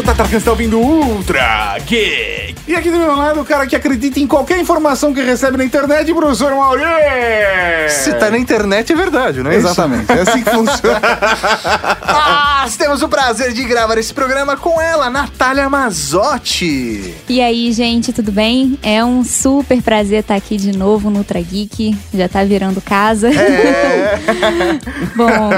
sou Tatarkan, você tá ouvindo Ultra Geek. E aqui do meu lado, o cara que acredita em qualquer informação que recebe na internet, professor Mauri. Se tá na internet é verdade, não é Exatamente, é assim que funciona. Nós temos o prazer de gravar esse programa com ela, Natália Mazotti. E aí, gente, tudo bem? É um super prazer estar aqui de novo no Ultra Geek. Já tá virando casa. É. Bom,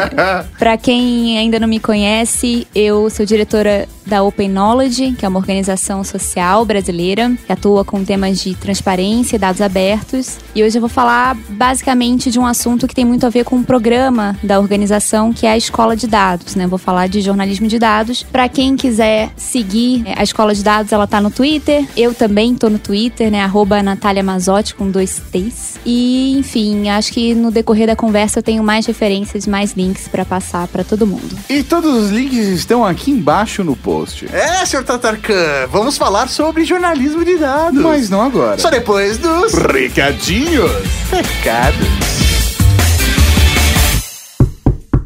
pra quem ainda não me conhece, eu sou diretora da Open Knowledge, que é uma organização social brasileira que atua com temas de transparência e dados abertos. E hoje eu vou falar basicamente de um assunto que tem muito a ver com o programa da organização, que é a Escola de Dados, né? Vou falar de jornalismo de dados. Para quem quiser seguir é, a Escola de Dados, ela tá no Twitter. Eu também tô no Twitter, né? Arroba Natália Mazotti com dois T's. E, enfim, acho que no decorrer da conversa eu tenho mais referências, mais links para passar para todo mundo. E todos os links estão aqui embaixo no post. É, senhor Tatarkan, vamos falar sobre jornalismo de dados. Mas não agora. Só depois dos Recadinhos. recados.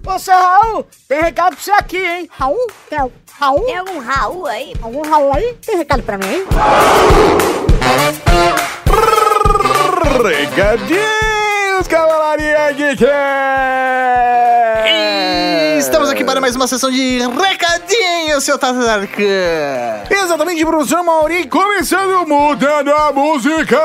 Ô, seu Raul, tem recado pra você aqui, hein? Raul? Tem Raul? Tem algum Raul aí? Algum Raul aí? Tem recado pra mim, hein? Recadinhos, Cavalaria Geek. E Estamos aqui para mais uma sessão de recadinhos, seu Tatarkan. Exatamente, professor Mauri, começando mudando a música.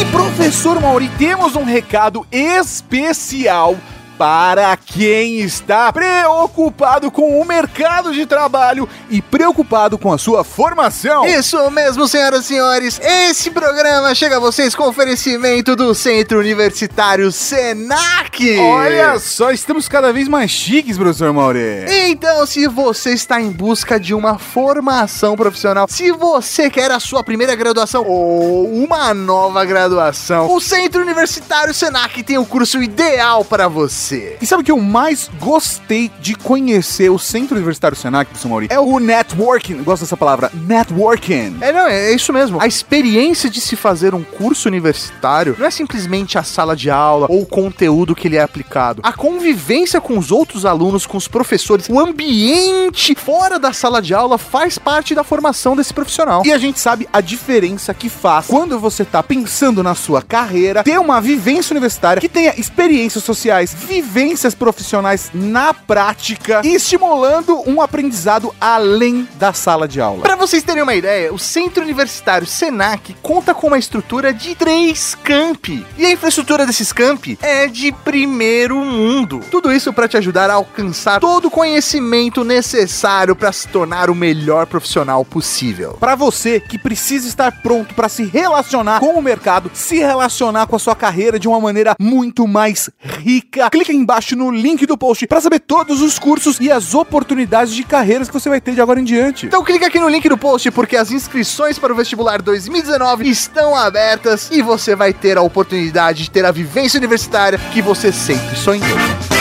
E professor Mauri, temos um recado especial para quem está preocupado com o mercado de trabalho e preocupado com a sua formação. Isso mesmo, senhoras e senhores. Esse programa chega a vocês com oferecimento do Centro Universitário Senac. Olha só, estamos cada vez mais chiques, professor Mauri. Então, se você está em busca de uma formação profissional, se você quer a sua primeira graduação ou uma nova graduação, o Centro Universitário Senac tem o curso ideal para você. E sabe o que eu mais gostei de conhecer o Centro Universitário Senac, professor Mauri? É o networking. Gosto dessa palavra, networking. É, não, é isso mesmo. A experiência de se fazer um curso universitário não é simplesmente a sala de aula ou o conteúdo que ele é aplicado. A convivência com os outros alunos, com os professores, o ambiente fora da sala de aula faz parte da formação desse profissional. E a gente sabe a diferença que faz quando você tá pensando na sua carreira, ter uma vivência universitária que tenha experiências sociais, vivências profissionais na prática e estimulando um aprendizado além da sala de aula. Para vocês terem uma ideia, o Centro Universitário Senac conta com uma estrutura de três campi. E a infraestrutura desses campi é de primeiro mundo. Tudo isso para te ajudar a alcançar todo o conhecimento necessário para se tornar o melhor profissional possível. Para você que precisa estar pronto para se relacionar com o mercado, se relacionar com a sua carreira de uma maneira muito mais rica, clica aí embaixo no link do post para saber todos os cursos e as oportunidades de carreiras que você vai ter de agora em diante. Então clica aqui no link do post porque as inscrições para o vestibular 2019 estão abertas e você vai ter a oportunidade de ter a vivência universitária que você sempre sonhou.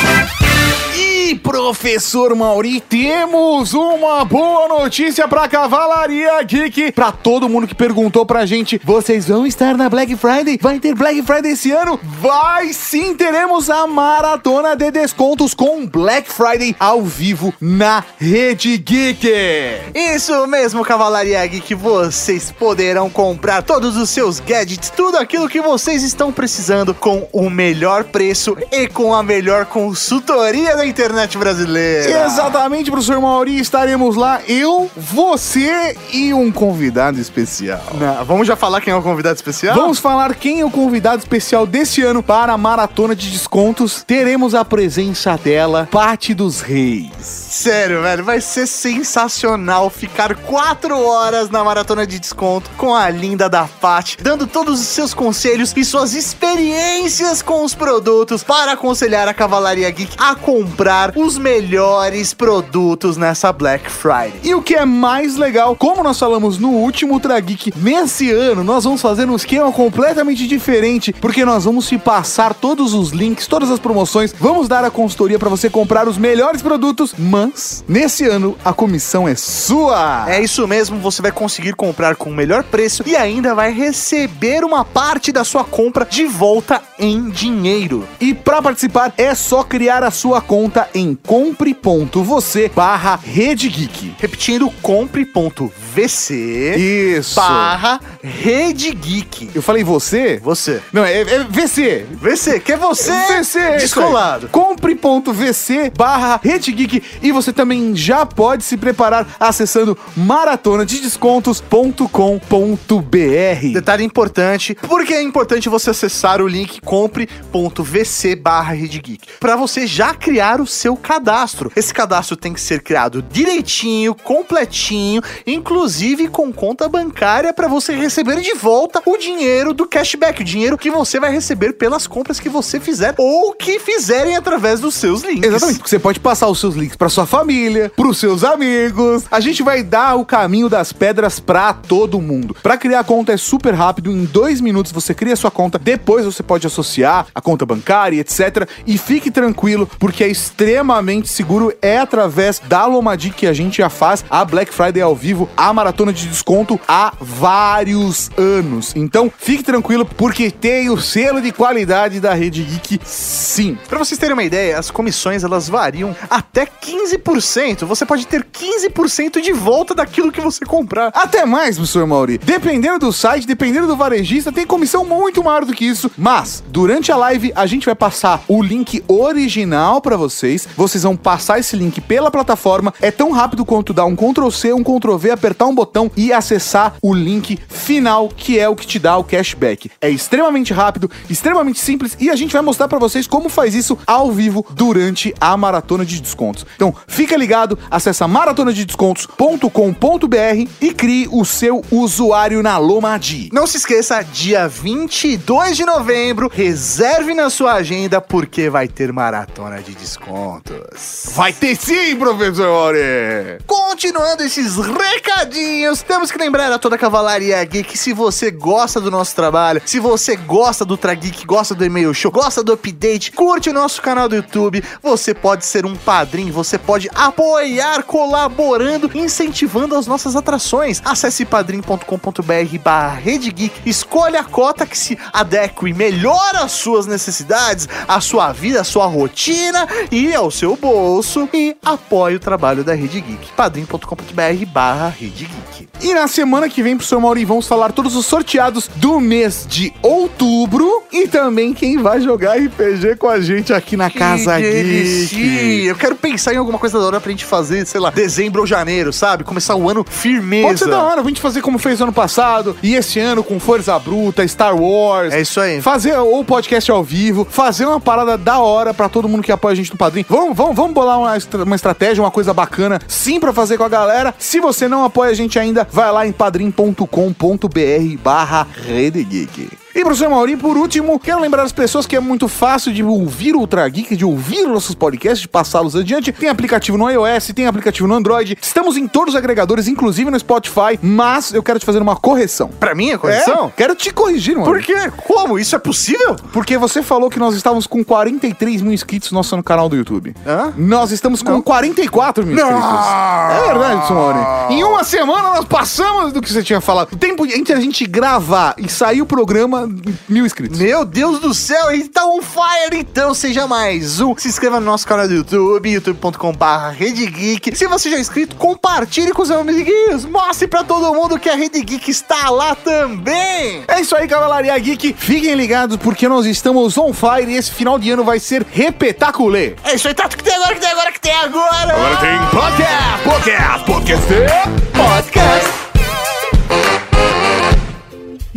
Professor Mauri, temos uma boa notícia pra Cavalaria Geek. Pra todo mundo que perguntou pra gente, vocês vão estar na Black Friday? Vai ter Black Friday esse ano? Vai sim, teremos a maratona de descontos com Black Friday ao vivo na Rede Geek. Isso mesmo, Cavalaria Geek, vocês poderão comprar todos os seus gadgets, tudo aquilo que vocês estão precisando com o melhor preço e com a melhor consultoria da internet brasileira. Exatamente, professor Mauri, estaremos lá, eu, você e um convidado especial. Não, vamos já falar quem é o convidado especial? Vamos falar quem é o convidado especial desse ano para a maratona de descontos. Teremos a presença dela, Pati dos Reis. Sério, velho, vai ser sensacional ficar quatro horas na maratona de desconto com a linda da Pat, dando todos os seus conselhos e suas experiências com os produtos para aconselhar a Cavalaria Geek a comprar os melhores produtos nessa Black Friday. E o que é mais legal, como nós falamos no último Ultra Geek, nesse ano nós vamos fazer um esquema completamente diferente, porque nós vamos te passar todos os links, todas as promoções, vamos dar a consultoria para você comprar os melhores produtos, mas nesse ano a comissão é sua. É isso mesmo, você vai conseguir comprar com o melhor preço e ainda vai receber uma parte da sua compra de volta em dinheiro. E para participar é só criar a sua conta em compre.você barra Rede Geek. Repetindo, compre.vc Isso. barra Rede Geek. Eu falei você? Você. Não, é, é VC. VC, que é você VC, descolado. Compre.vc barra Rede Geek e você também já pode se preparar acessando maratonadedescontos.com.br. Detalhe importante, porque é importante você acessar o link compre.vc barra Geek para você já criar o seu cadastro. Esse cadastro tem que ser criado direitinho, completinho, inclusive com conta bancária para você receber de volta o dinheiro do cashback, o dinheiro que você vai receber pelas compras que você fizer ou que fizerem através dos seus links. Exatamente, porque você pode passar os seus links pra sua família, pros seus amigos. A gente vai dar o caminho das pedras pra todo mundo. Pra criar a conta é super rápido, em dois minutos você cria sua conta, depois você pode associar a conta bancária, etc. E fique tranquilo, porque é extremamente seguro. É através da Lomadi que a gente já faz a Black Friday ao vivo, a maratona de desconto há vários anos. Então fique tranquilo, porque tem o selo de qualidade da Rede Geek, sim. Pra vocês terem uma ideia, as comissões elas variam até 15%. Você pode ter 15% de volta daquilo que você comprar. Até mais, professor Mauri. Dependendo do site, dependendo do varejista, tem comissão muito maior do que isso. Mas, durante a live, a gente vai passar o link original pra vocês. Vocês vão passar esse link pela plataforma. É tão rápido quanto dar um Ctrl C, um Ctrl V, apertar um botão e acessar o link final, que é o que te dá o cashback. É extremamente rápido, extremamente simples e a gente vai mostrar pra vocês como faz isso ao vivo durante a maratona de descontos. Então, fica ligado, acessa maratonadedescontos.com.br e crie o seu usuário na Lomadi. Não se esqueça, dia 22 de novembro, reserve na sua agenda porque vai ter maratona de descontos. Vai ter sim, professor! Continuando esses recadinhos, temos que lembrar a toda a Cavalaria Geek que se você gosta do nosso trabalho, se você gosta do Trageek, gosta do e-mail show, gosta do update, curte o nosso canal do YouTube, você pode ser um padrinho, você pode apoiar colaborando, incentivando as nossas atrações. Acesse padrim.com.br barra Rede Geek, escolha a cota que se adeque melhor às suas necessidades, à sua vida, à sua rotina e ao seu bolso e apoie o trabalho da Rede Geek. padrim.com.br barra Rede Geek. E na semana que vem, professor Mauri, vamos falar todos os sorteados do mês de outubro e também quem vai jogar RPG com a gente aqui na Casa delícia. Geek. Eu quero pensar em alguma coisa da hora pra gente fazer, sei lá, dezembro ou janeiro, sabe? Começar o ano firmeza. Pode ser da hora, a gente fazer como fez ano passado e esse ano com Força Bruta, Star Wars. É isso aí. Fazer o podcast ao vivo, fazer uma parada da hora pra todo mundo que apoia a gente no padrinho. Vamos, vamos, vamos bolar uma, estra- uma estratégia, uma coisa bacana, sim, pra fazer com a galera. Se você não apoia a gente ainda, vai lá em padrim.com.br barra Rede Geek. E professor Mauri, por último, quero lembrar as pessoas que é muito fácil de ouvir o Ultra Geek, de ouvir nossos podcasts, de passá-los adiante. Tem aplicativo no iOS, tem aplicativo no Android. Estamos em todos os agregadores, inclusive no Spotify, mas eu quero te fazer uma correção. Pra mim, a correção? É? Quero te corrigir, mano. Por quê? Como? Isso é possível? Porque você falou que nós estávamos com 43 mil inscritos no nosso canal do YouTube. Hã? Nós estamos com 44 mil Não. inscritos. É verdade, Simone. Em uma semana nós passamos do que você tinha falado. O tempo entre a gente gravar e sair o programa, mil inscritos. Meu Deus do céu, ele tá on fire, então seja mais um. Se inscreva no nosso canal do YouTube, youtube.com.br Geek. Se você já é inscrito, compartilhe com os amiguinhos. Mostre pra todo mundo que a Rede Geek está lá também. É isso aí, Cavalaria Geek. Fiquem ligados porque nós estamos on fire e esse final de ano vai ser repetaculê. É isso aí, Tato, que tem agora, que tem agora, que tem agora. tem podcast, podcast, podcast. podcast.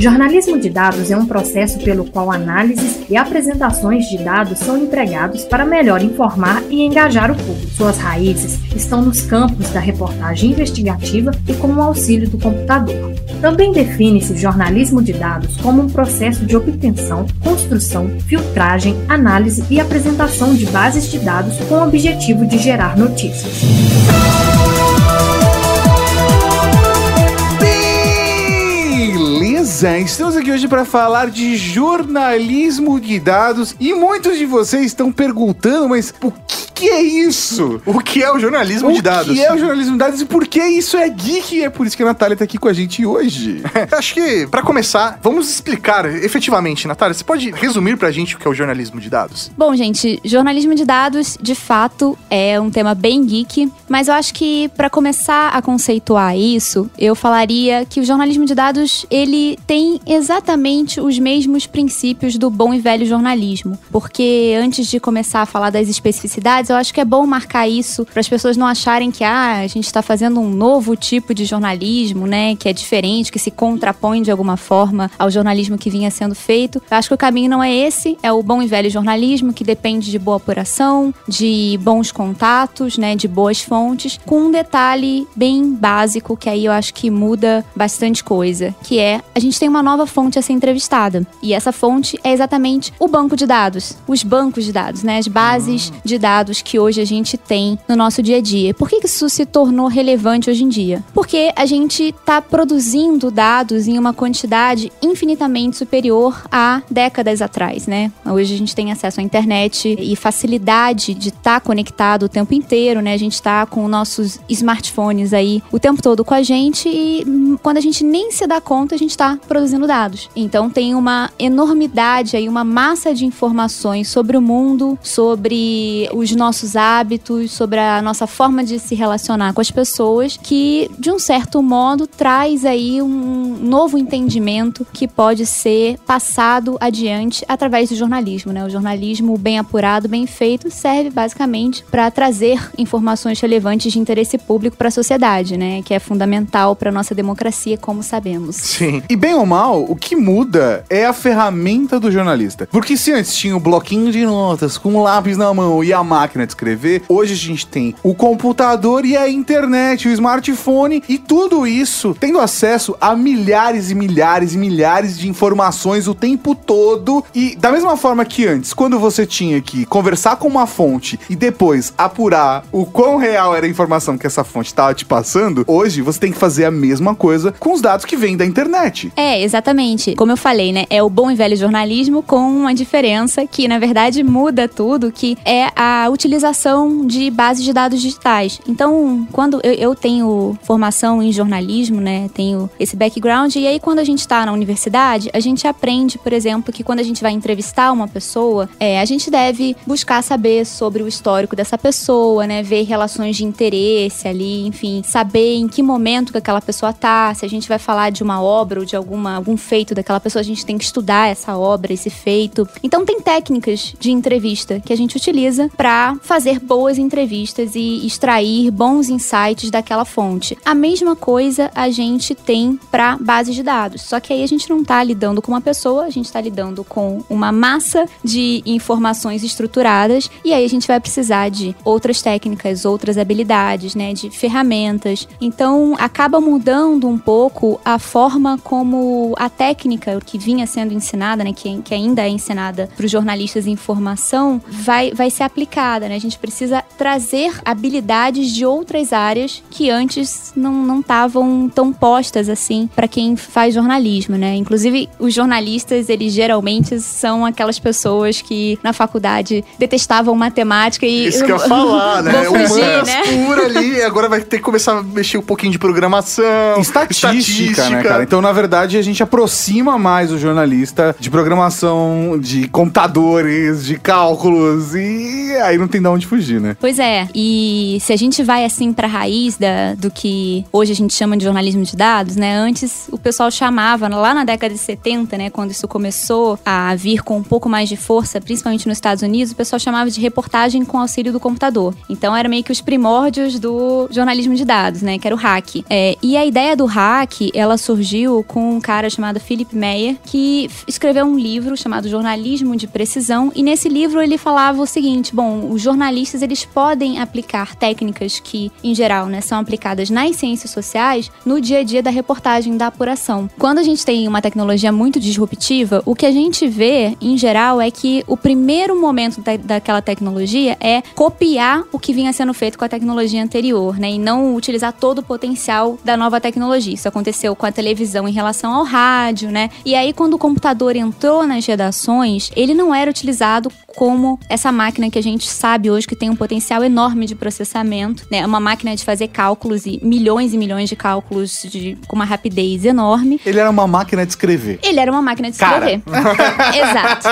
Jornalismo de dados é um processo pelo qual análises e apresentações de dados são empregados para melhor informar e engajar o público. Suas raízes estão nos campos da reportagem investigativa e com o auxílio do computador. Também define-se jornalismo de dados como um processo de obtenção, construção, filtragem, análise e apresentação de bases de dados com o objetivo de gerar notícias. Beleza, estamos aqui hoje para falar de jornalismo de dados e muitos de vocês estão perguntando, mas o que, que é isso? O que é o jornalismo o de dados? que é o jornalismo de dados e por que isso é geek? E é por isso que a Natália tá aqui com a gente hoje. Acho que, pra começar, vamos explicar efetivamente, Natália, você pode resumir pra gente o que é o jornalismo de dados? Bom, gente, jornalismo de dados, de fato, é um tema bem geek, mas eu acho que para começar a conceituar isso, eu falaria que o jornalismo de dados, ele tem exatamente os mesmos princípios do bom e velho jornalismo. Porque antes de começar a falar das especificidades, eu acho que é bom marcar isso para as pessoas não acharem que ah, a gente está fazendo um novo tipo de jornalismo, né, que é diferente, que se contrapõe de alguma forma ao jornalismo que vinha sendo feito. Eu acho que o caminho não é esse, é o bom e velho jornalismo que depende de boa apuração, de bons contatos, né, de boas fontes, com um detalhe bem básico que aí eu acho que muda bastante coisa, que é a gente tem uma nova fonte a ser entrevistada. E essa fonte é exatamente o banco de dados, os bancos de dados, né, as bases de dados que hoje a gente tem no nosso dia a dia. Por que isso se tornou relevante hoje em dia? Porque a gente está produzindo dados em uma quantidade infinitamente superior a décadas atrás, né? Hoje a gente tem acesso à internet e facilidade de estar tá conectado o tempo inteiro, né? A gente está com nossos smartphones aí o tempo todo com a gente e quando a gente nem se dá conta, a gente está produzindo dados. Então tem uma enormidade aí, uma massa de informações sobre o mundo, sobre os nossos hábitos, sobre a nossa forma de se relacionar com as pessoas, que de um certo modo traz aí um novo entendimento que pode ser passado adiante através do jornalismo, né? O jornalismo bem apurado, bem feito, serve basicamente para trazer informações relevantes de interesse público para a sociedade, né? Que é fundamental para nossa democracia, como sabemos. Sim. E bem ou mal, o que muda é a ferramenta do jornalista. Porque se antes tinha o bloquinho de notas com o lápis na mão e a máquina de escrever, hoje a gente tem o computador e a internet, o smartphone e tudo isso tendo acesso a milhares e milhares e milhares de informações o tempo todo. E da mesma forma que antes, quando você tinha que conversar com uma fonte e depois apurar o quão real era a informação que essa fonte estava te passando, hoje você tem que fazer a mesma coisa com os dados que vêm da internet. É, exatamente. Como eu falei, né? É o bom e velho jornalismo com uma diferença que, na verdade, muda tudo, que é a utilização de bases de dados digitais. Então, quando eu, eu tenho formação em jornalismo, né? Tenho esse background, e aí quando a gente está na universidade, a gente aprende, por exemplo, que quando a gente vai entrevistar uma pessoa, é, a gente deve buscar saber sobre o histórico dessa pessoa, né? Ver relações de interesse ali, enfim, saber em que momento que aquela pessoa tá, se a gente vai falar de uma obra ou de alguma, algum feito daquela pessoa, a gente tem que estudar essa obra, esse feito. Então tem técnicas de entrevista que a gente utiliza para fazer boas entrevistas e extrair bons insights daquela fonte. A mesma coisa a gente tem para bases de dados, só que aí a gente não tá lidando com uma pessoa, a gente tá lidando com uma massa de informações estruturadas e aí a gente vai precisar de outras técnicas, outras habilidades, né, de ferramentas. Então acaba mudando um pouco a forma como a técnica que vinha sendo ensinada, né, que, que ainda é ensinada para os jornalistas em formação, vai, vai ser aplicada. Né? A gente precisa trazer habilidades de outras áreas que antes não estavam tão postas assim para quem faz jornalismo, né? Inclusive, os jornalistas, eles geralmente são aquelas pessoas que na faculdade detestavam matemática e. Isso que eu ia falar, né? Vou fugir, Humanas né? pura ali, agora vai ter que começar a mexer um pouquinho de programação. Estatística, né, cara? Então, na verdade, a gente aproxima mais o jornalista de programação, de computadores, de cálculos, e aí não tem de onde fugir, né? Pois é, e se a gente vai assim pra raiz da, do que hoje a gente chama de jornalismo de dados, né? Antes o pessoal chamava, lá na década de 70, né, quando isso começou a vir com um pouco mais de força, principalmente nos Estados Unidos, o pessoal chamava de reportagem com auxílio do computador. Então era meio que os primórdios do jornalismo de dados, né, que era o hack. É, e a ideia do hack, ela surgiu com um cara chamado Philip Meyer, que escreveu um livro chamado Jornalismo de Precisão, e nesse livro ele falava o seguinte, bom, os jornalistas eles podem aplicar técnicas que, em geral, né, são aplicadas nas ciências sociais no dia a dia da reportagem, da apuração. Quando a gente tem uma tecnologia muito disruptiva, o que a gente vê, em geral, é que o primeiro momento da, daquela tecnologia é copiar o que vinha sendo feito com a tecnologia anterior, né? E não utilizar todo o potencial da nova tecnologia. Isso aconteceu com a televisão em relação ao rádio, né? E aí, quando o computador entrou nas redações, ele não era utilizado como essa máquina que a gente sabe hoje que tem um potencial enorme de processamento, né? É uma máquina de fazer cálculos e milhões e milhões de cálculos de, com uma rapidez enorme. Ele era uma máquina de escrever. Ele era uma máquina de escrever. Exato.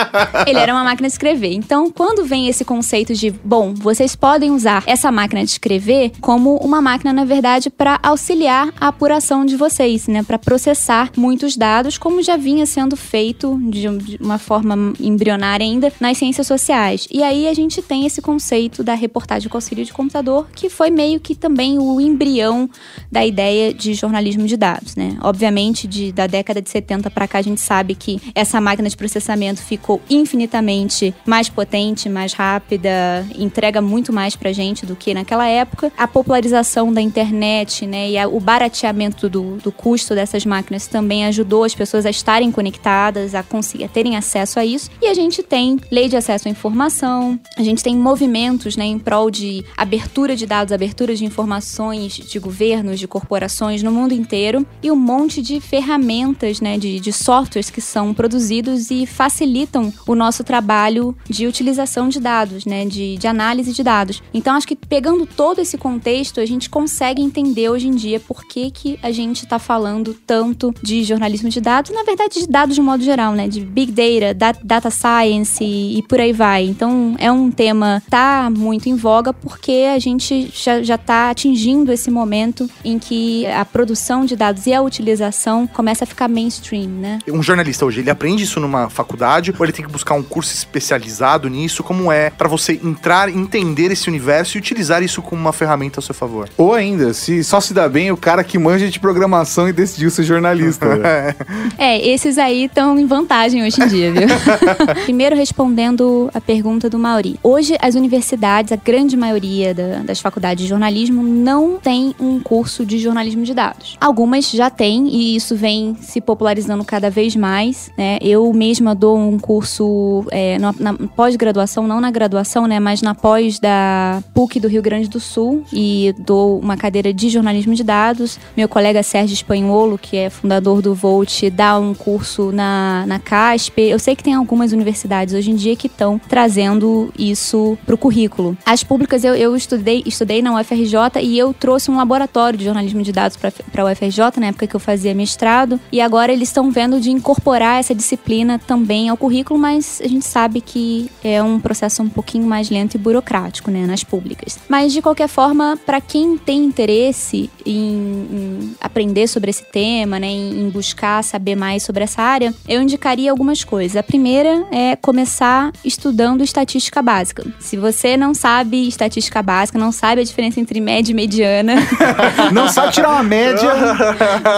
Ele era uma máquina de escrever. Então, quando vem esse conceito de, bom, vocês podem usar essa máquina de escrever como uma máquina, na verdade, para auxiliar a apuração de vocês, né? Para processar muitos dados, como já vinha sendo feito de de uma forma embrionária ainda nas ciências sociais. E aí a gente tem esse conceito da reportagem com auxílio de computador, que foi meio que também o embrião da ideia de jornalismo de dados, né? Obviamente, de, da década de 70 para cá, a gente sabe que essa máquina de processamento ficou infinitamente mais potente, mais rápida, entrega muito mais pra gente do que naquela época. A popularização da internet, né, e a- o barateamento do, do custo dessas máquinas também ajudou as pessoas a estarem conectadas, a conseguir a terem acesso a isso. E a gente tem lei de acesso à informação, a gente tem movimentos, né, em prol de abertura de dados, abertura de informações de governos, de corporações no mundo inteiro e um monte de ferramentas, né, de, de softwares que são produzidos e facilitam o nosso trabalho de utilização de dados, né, de, de análise de dados. Então, acho que pegando todo esse contexto, a gente consegue entender hoje em dia por que, que a gente está falando tanto de jornalismo de dados, na verdade, de dados de modo geral, né, de big data, da- data science e por aí vai. Então, é um tema que tá muito em voga porque a gente já, já tá atingindo esse momento em que a produção de dados e a utilização começa a ficar mainstream, né? Um jornalista hoje, ele aprende isso numa faculdade ou ele tem que buscar um curso especializado nisso? Como é pra você entrar, entender esse universo e utilizar isso como uma ferramenta a seu favor? Ou ainda, se só se dá bem o cara que manja de programação e decidiu ser jornalista. né? É, esses aí estão em vantagem hoje em dia, viu? Primeiro, respondendo a pergunta do Mauri. Hoje, as universidades, a grande maioria da- das faculdades de jornalismo, não tem um curso de jornalismo de dados. Algumas já têm, e isso vem se popularizando cada vez mais. Né? Eu mesma dou um curso é, na, na pós-graduação, não na graduação, né? Mas na pós da PUC do Rio Grande do Sul, e dou uma cadeira de jornalismo de dados. Meu colega Sérgio Espanholo, que é fundador do Volt, dá um curso na, na CASP. Eu sei que tem algumas universidades hoje em dia que estão trazendo isso pro currículo. As públicas eu, eu estudei, estudei na UFRJ e eu trouxe um laboratório de jornalismo de dados para a UFRJ, na época que eu fazia mestrado. E agora eles estão vendo de incorporar essa disciplina também ao currículo, mas a gente sabe que é um processo um pouquinho mais lento e burocrático, né, nas públicas. Mas de qualquer forma, para quem tem interesse em, em aprender sobre esse tema, né, em, em buscar saber mais sobre essa área, eu indicaria algumas coisas. A primeira é começar estudando estatística básica. Se você não sabe estatística básica, não sabe a diferença entre média e mediana, Não sabe tirar uma média.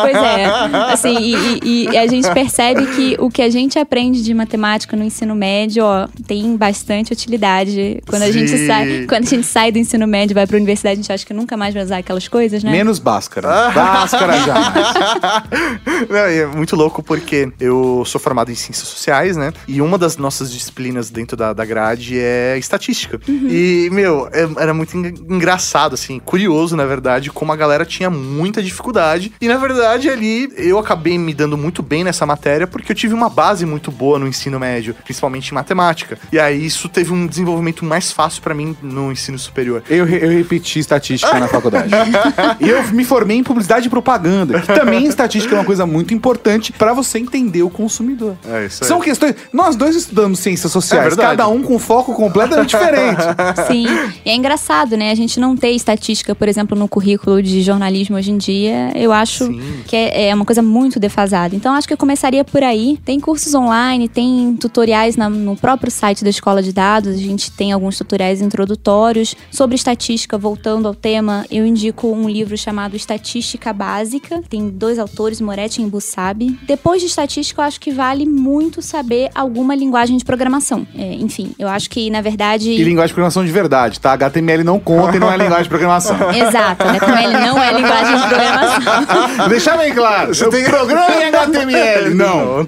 Pois é. Assim, e, e- e a gente percebe que o que a gente aprende de matemática no ensino médio, ó, tem bastante utilidade. Quando a gente Sim. sai, quando a gente sai do ensino médio e vai pra universidade, a gente acha que nunca mais vai usar aquelas coisas, né? Menos Bhaskara. Bhaskara já. Não, é muito louco porque eu sou formado em ciências sociais, né? E uma das nossas disciplinas dentro da, da grade é estatística. E, meu, é- era muito en- engraçado, assim, curioso, na verdade, como a galera tinha muita dificuldade. E, na verdade, ali eu acabei me dando muito bem nessa matéria porque eu tive uma base muito boa no ensino médio, principalmente em matemática. E aí isso teve um desenvolvimento mais fácil pra mim no ensino superior. Eu, eu repeti estatística na faculdade. e eu me formei em publicidade e propaganda, que também estatística é uma coisa muito importante pra você entender o consumidor. É isso aí. São questões. Nós dois estudamos ciências sociais, É verdade. cada um com foco completamente diferente. Sim. E é engraçado, né? A gente não ter estatística, por exemplo, no currículo de jornalismo hoje em dia, eu acho Sim. que é, é uma coisa muito defasada. Então, acho que eu começaria por aí. Tem cursos online, tem tutoriais na- no próprio site da Escola de Dados. A gente tem alguns tutoriais introdutórios sobre estatística. Voltando ao tema, eu indico um livro chamado Estatística Básica. Tem dois autores, Moretti e Bussabi. Depois de estatística, eu acho que vale muito saber alguma linguagem de programação. É, enfim, eu acho que, na verdade... E linguagem de programação de verdade, tá? HTML não conta e não é linguagem de programação. Exato, HTML não é linguagem de programação. Deixar bem claro. Você tem programa em HTML. Não.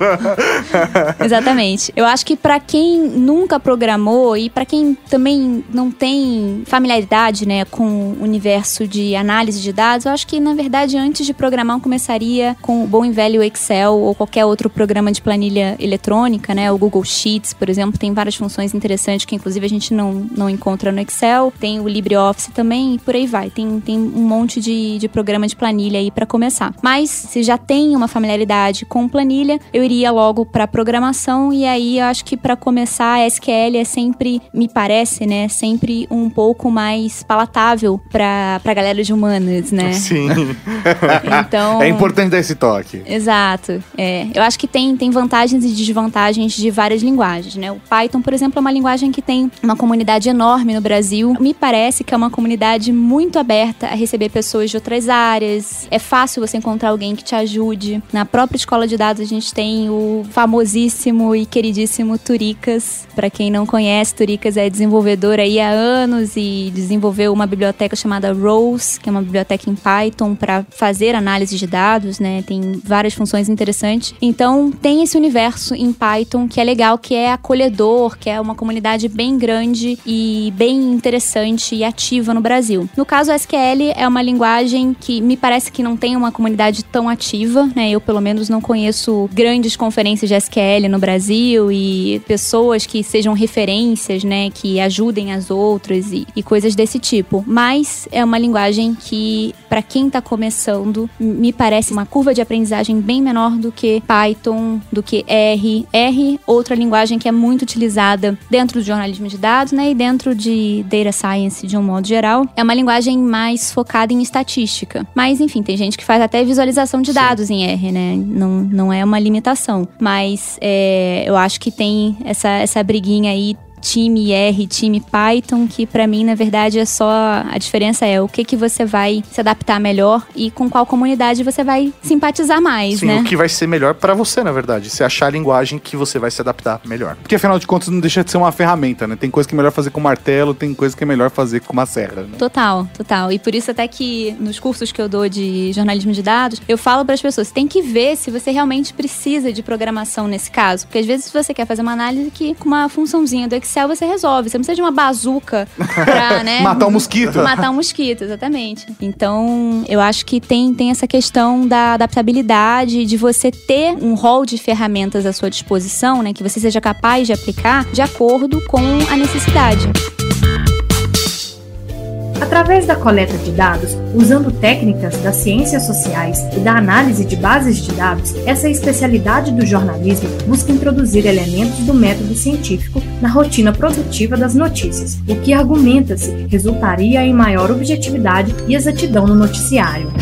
Exatamente. Eu acho que pra quem nunca programou e pra quem também não tem familiaridade, né, com o universo de análise de dados, eu acho que na verdade verdade, antes de programar, eu começaria com o bom e velho Excel ou qualquer outro programa de planilha eletrônica, né? O Google Sheets, por exemplo, tem várias funções interessantes que, inclusive, a gente não, não encontra no Excel. Tem o LibreOffice também e por aí vai. Tem, tem um monte de, de programa de planilha aí para começar. Mas, se já tem uma familiaridade com planilha, eu iria logo para programação e aí eu acho que para começar, a SQL é sempre, me parece, né? Sempre um pouco mais palatável para pra galera de humanas, né? Sim. Então. É importante dar esse toque. Exato. É, eu acho que tem, tem vantagens e desvantagens de várias linguagens, né? O Python, por exemplo, é uma linguagem que tem uma comunidade enorme no Brasil. Me parece que é uma comunidade muito aberta a receber pessoas de outras áreas. É fácil você encontrar alguém que te ajude. Na própria escola de dados a gente tem o famosíssimo e queridíssimo Turicas. Para quem não conhece, Turicas é desenvolvedor aí há anos e desenvolveu uma biblioteca chamada Rose, que é uma biblioteca em Python para fazer análise de dados, né? Tem várias funções interessantes. Então, tem esse universo em Python que é legal, que é acolhedor, que é uma comunidade bem grande e bem interessante e ativa no Brasil. No caso, o SQL é uma linguagem que me parece que não tem uma comunidade tão ativa, né? Eu, pelo menos, não conheço grandes conferências de SQL no Brasil e pessoas que sejam referências, né? Que ajudem as outras e, e coisas desse tipo. Mas é uma linguagem que, para quem tá começando, me parece uma curva de aprendizagem bem menor do que Python, do que R. R, outra linguagem que é muito utilizada dentro do jornalismo de dados, né? E dentro de data science de um modo geral. É uma linguagem mais focada em estatística. Mas, enfim, tem gente que faz até visualização de dados em R, né? Não, não é uma limitação. Mas é, eu acho que tem essa, essa briguinha aí time R, time Python, que para mim, na verdade, é só a diferença é o que que você vai se adaptar melhor e com qual comunidade você vai simpatizar mais, Sim, né? o que vai ser melhor pra você, na verdade. Você achar a linguagem que você vai se adaptar melhor. Porque afinal de contas não deixa de ser uma ferramenta, né? Tem coisa que é melhor fazer com martelo, tem coisa que é melhor fazer com uma serra, né? Total, total. E por isso até que nos cursos que eu dou de jornalismo de dados, eu falo para as pessoas, tem que ver se você realmente precisa de programação nesse caso, porque às vezes você quer fazer uma análise que com uma funçãozinha do Excel você resolve, você não precisa de uma bazuca pra, né, Matar um mosquito. Matar um mosquito, exatamente. Então, eu acho que tem, tem essa questão da adaptabilidade, de você ter um rol de ferramentas à sua disposição, né, que você seja capaz de aplicar de acordo com a necessidade. Através da coleta de dados, usando técnicas das ciências sociais e da análise de bases de dados, essa especialidade do jornalismo busca introduzir elementos do método científico na rotina produtiva das notícias, o que argumenta-se resultaria em maior objetividade e exatidão no noticiário.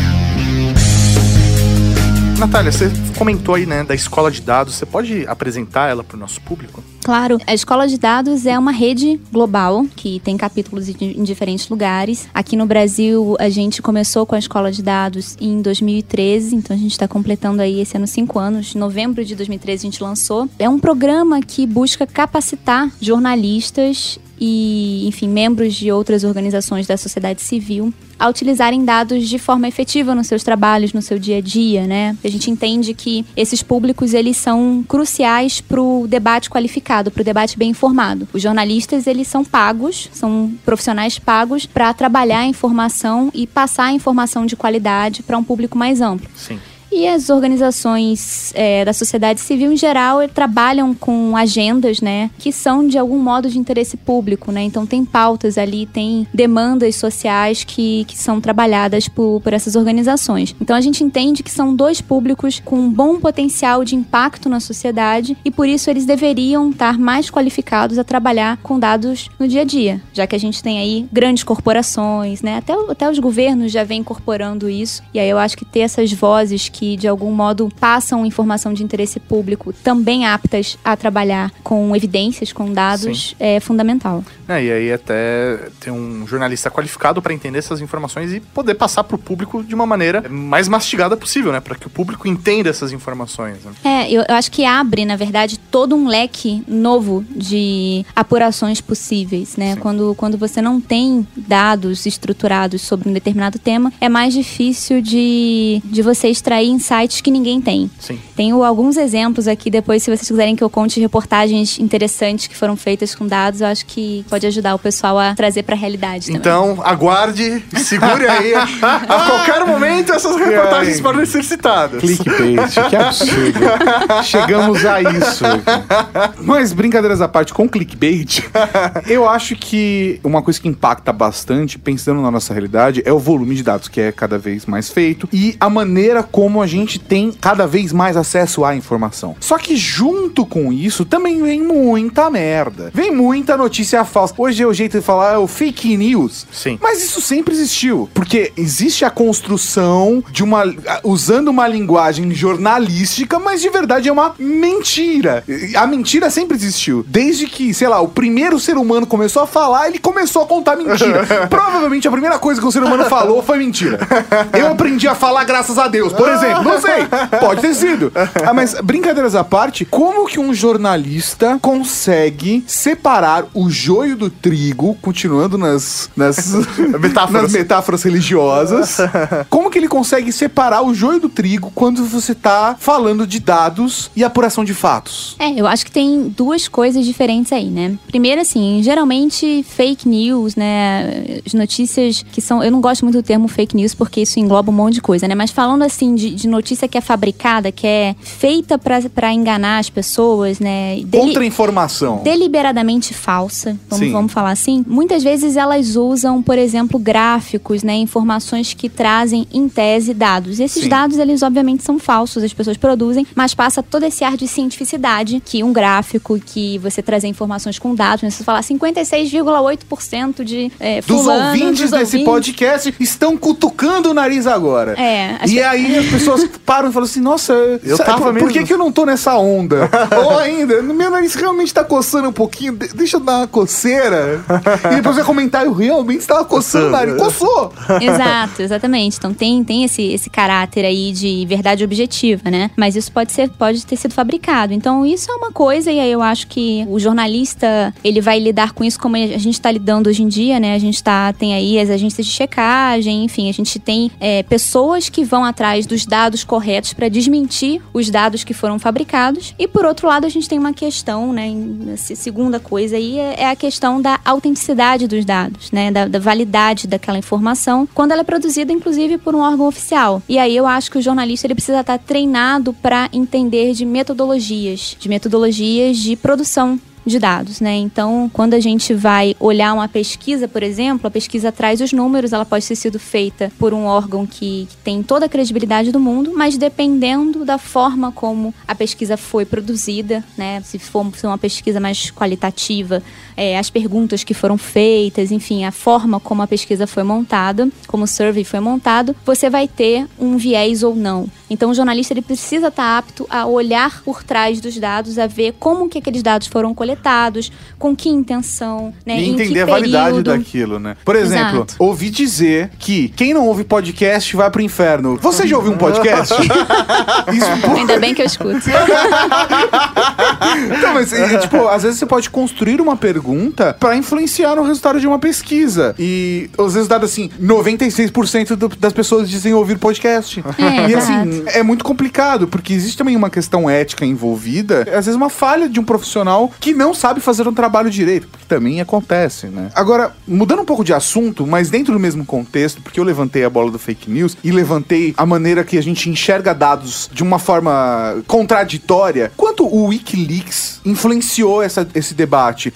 Natália, você comentou aí, né, da escola de dados. Você pode apresentar ela pro nosso público? Claro, a Escola de Dados é uma rede global que tem capítulos em diferentes lugares. Aqui no Brasil, a gente começou com a Escola de Dados em 2013, então a gente está completando aí esse ano cinco anos. Em novembro de 2013 a gente lançou. É um programa que busca capacitar jornalistas e, enfim, membros de outras organizações da sociedade civil a utilizarem dados de forma efetiva nos seus trabalhos, no seu dia a dia, né? A gente entende que esses públicos eles são cruciais para o debate qualificado, para o debate bem informado. Os jornalistas eles são pagos, são profissionais pagos para trabalhar a informação e passar a informação de qualidade para um público mais amplo. Sim. E as organizações é, da sociedade civil, em geral, trabalham com agendas, né, que são de algum modo de interesse público, né? Então tem pautas ali, tem demandas sociais que, que são trabalhadas por, por essas organizações. Então a gente entende que são dois públicos com um bom potencial de impacto na sociedade e por isso eles deveriam estar mais qualificados a trabalhar com dados no dia a dia, já que a gente tem aí grandes corporações, né? Até, até os governos já vêm incorporando isso. E aí eu acho que ter essas vozes que de algum modo passam informação de interesse público também aptas a trabalhar com evidências, com dados, é fundamental. É, e aí até ter um jornalista qualificado para entender essas informações e poder passar pro público de uma maneira mais mastigada possível, né? Para que o público entenda essas informações. Né? É, eu, eu acho que abre, na verdade, todo um leque novo de apurações possíveis, né? Sim. Quando, quando você não tem dados estruturados sobre um determinado tema, é mais difícil de, de você extrair insights que ninguém tem. Sim. Tenho alguns exemplos aqui, depois, se vocês quiserem que eu conte reportagens interessantes que foram feitas com dados, eu acho que pode ajudar o pessoal a trazer pra realidade também. Então, aguarde, segure aí. a qualquer momento, essas reportagens aí? podem ser citadas. Clickbait, que absurdo. Chegamos a isso. Mas brincadeiras à parte, com clickbait, eu acho que uma coisa que impacta bastante, pensando na nossa realidade, é o volume de dados que é cada vez mais feito e a maneira como a gente tem cada vez mais acesso à informação. Só que junto com isso também vem muita merda. Vem muita notícia falsa. Hoje é o jeito de falar é o fake news. Sim. Mas isso sempre existiu, porque existe a construção de uma usando uma linguagem jornalística, mas de verdade é uma mentira. A mentira sempre existiu. Desde que, sei lá, o primeiro ser humano começou a falar, ele começou a contar mentira. Provavelmente a primeira coisa que o ser humano falou foi mentira. Eu aprendi a falar graças a Deus, por exemplo. Não sei. Pode ter sido. Ah, mas brincadeiras à parte, como que um jornalista consegue separar o joio do trigo, continuando nas, nas, Metáforas. nas metáforas religiosas, como que ele consegue separar o joio do trigo quando você tá falando de dados e apuração de fatos? É, eu acho que tem duas coisas diferentes aí, né? Primeiro, assim, geralmente fake news, né? As notícias que são. Eu não gosto muito do termo fake news porque isso engloba um monte de coisa, né? Mas falando assim de, de notícia que é fabricada, que é feita pra enganar as pessoas, né? Deli- Contra-informação. deliberadamente falsa, vamos, vamos falar assim. Muitas vezes elas usam, por exemplo, gráficos, né, informações que trazem em tese dados. Esses Sim. dados, eles obviamente são falsos, as pessoas produzem, mas passa todo esse ar de cientificidade que um gráfico que você trazer informações com dados, né, você falar 56,8% de é, Dos fulano, ouvintes dos desse ouvintes. podcast estão cutucando o nariz agora. É, E pe- aí as pessoas param e falam assim, nossa, Eu sabe, tava por, mesmo. que, que eu não tô nessa onda? Ou ainda, meu nariz realmente tá coçando um pouquinho, de- deixa eu dar uma coceira. e depois vai comentar, eu realmente estava coçando o nariz. Coçou! Exato, exatamente. Então tem, tem esse, esse caráter aí de verdade objetiva, né? Mas isso pode ser pode ter sido fabricado. Então isso é uma coisa e aí eu acho que o jornalista ele vai lidar com isso como a gente está lidando hoje em dia, né? A gente tá tem aí as agências de checagem, enfim, a gente tem é, pessoas que vão atrás dos dados corretos para desmentir os dados que foram fabricados. E por outro lado a gente tem uma questão, né? segunda coisa aí é é a questão da autenticidade dos dados, né? Da, da validade daquela informação quando ela é produzida, inclusive, por um órgão oficial. E aí eu acho que o jornalista ele precisa estar treinado para entender de metodologias, de metodologias de produção de dados, né? Então, quando a gente vai olhar uma pesquisa, por exemplo, a pesquisa traz os números, ela pode ter sido feita por um órgão que, que tem toda a credibilidade do mundo, mas dependendo da forma como a pesquisa foi produzida, né? Se for se for uma pesquisa mais qualitativa, é, as perguntas que foram feitas, enfim, a forma como a pesquisa foi montada, como o survey foi montado, você vai ter um viés ou não. Então, o jornalista ele precisa estar apto a olhar por trás dos dados, a ver como que aqueles dados foram coletados, com que intenção, né? E entender a validade período. daquilo, né? Por exemplo, Exato. ouvi dizer que quem não ouve podcast vai pro inferno. Você já ouviu um podcast? Isso, Ainda bem que eu escuto. Não, mas, tipo, às vezes você pode construir uma pergunta pra influenciar no resultado de uma pesquisa. E os resultados, assim, 96% do- das pessoas dizem ouvir podcast. É, e assim, é muito complicado, porque existe também uma questão ética envolvida. Às vezes uma falha de um profissional que não sabe fazer um trabalho direito, porque também acontece, né? Agora, mudando um pouco de assunto, mas dentro do mesmo contexto, porque eu levantei a bola do fake news e levantei a maneira que a gente enxerga dados de uma forma contraditória, quanto o Wikileaks influenciou essa- esse debate?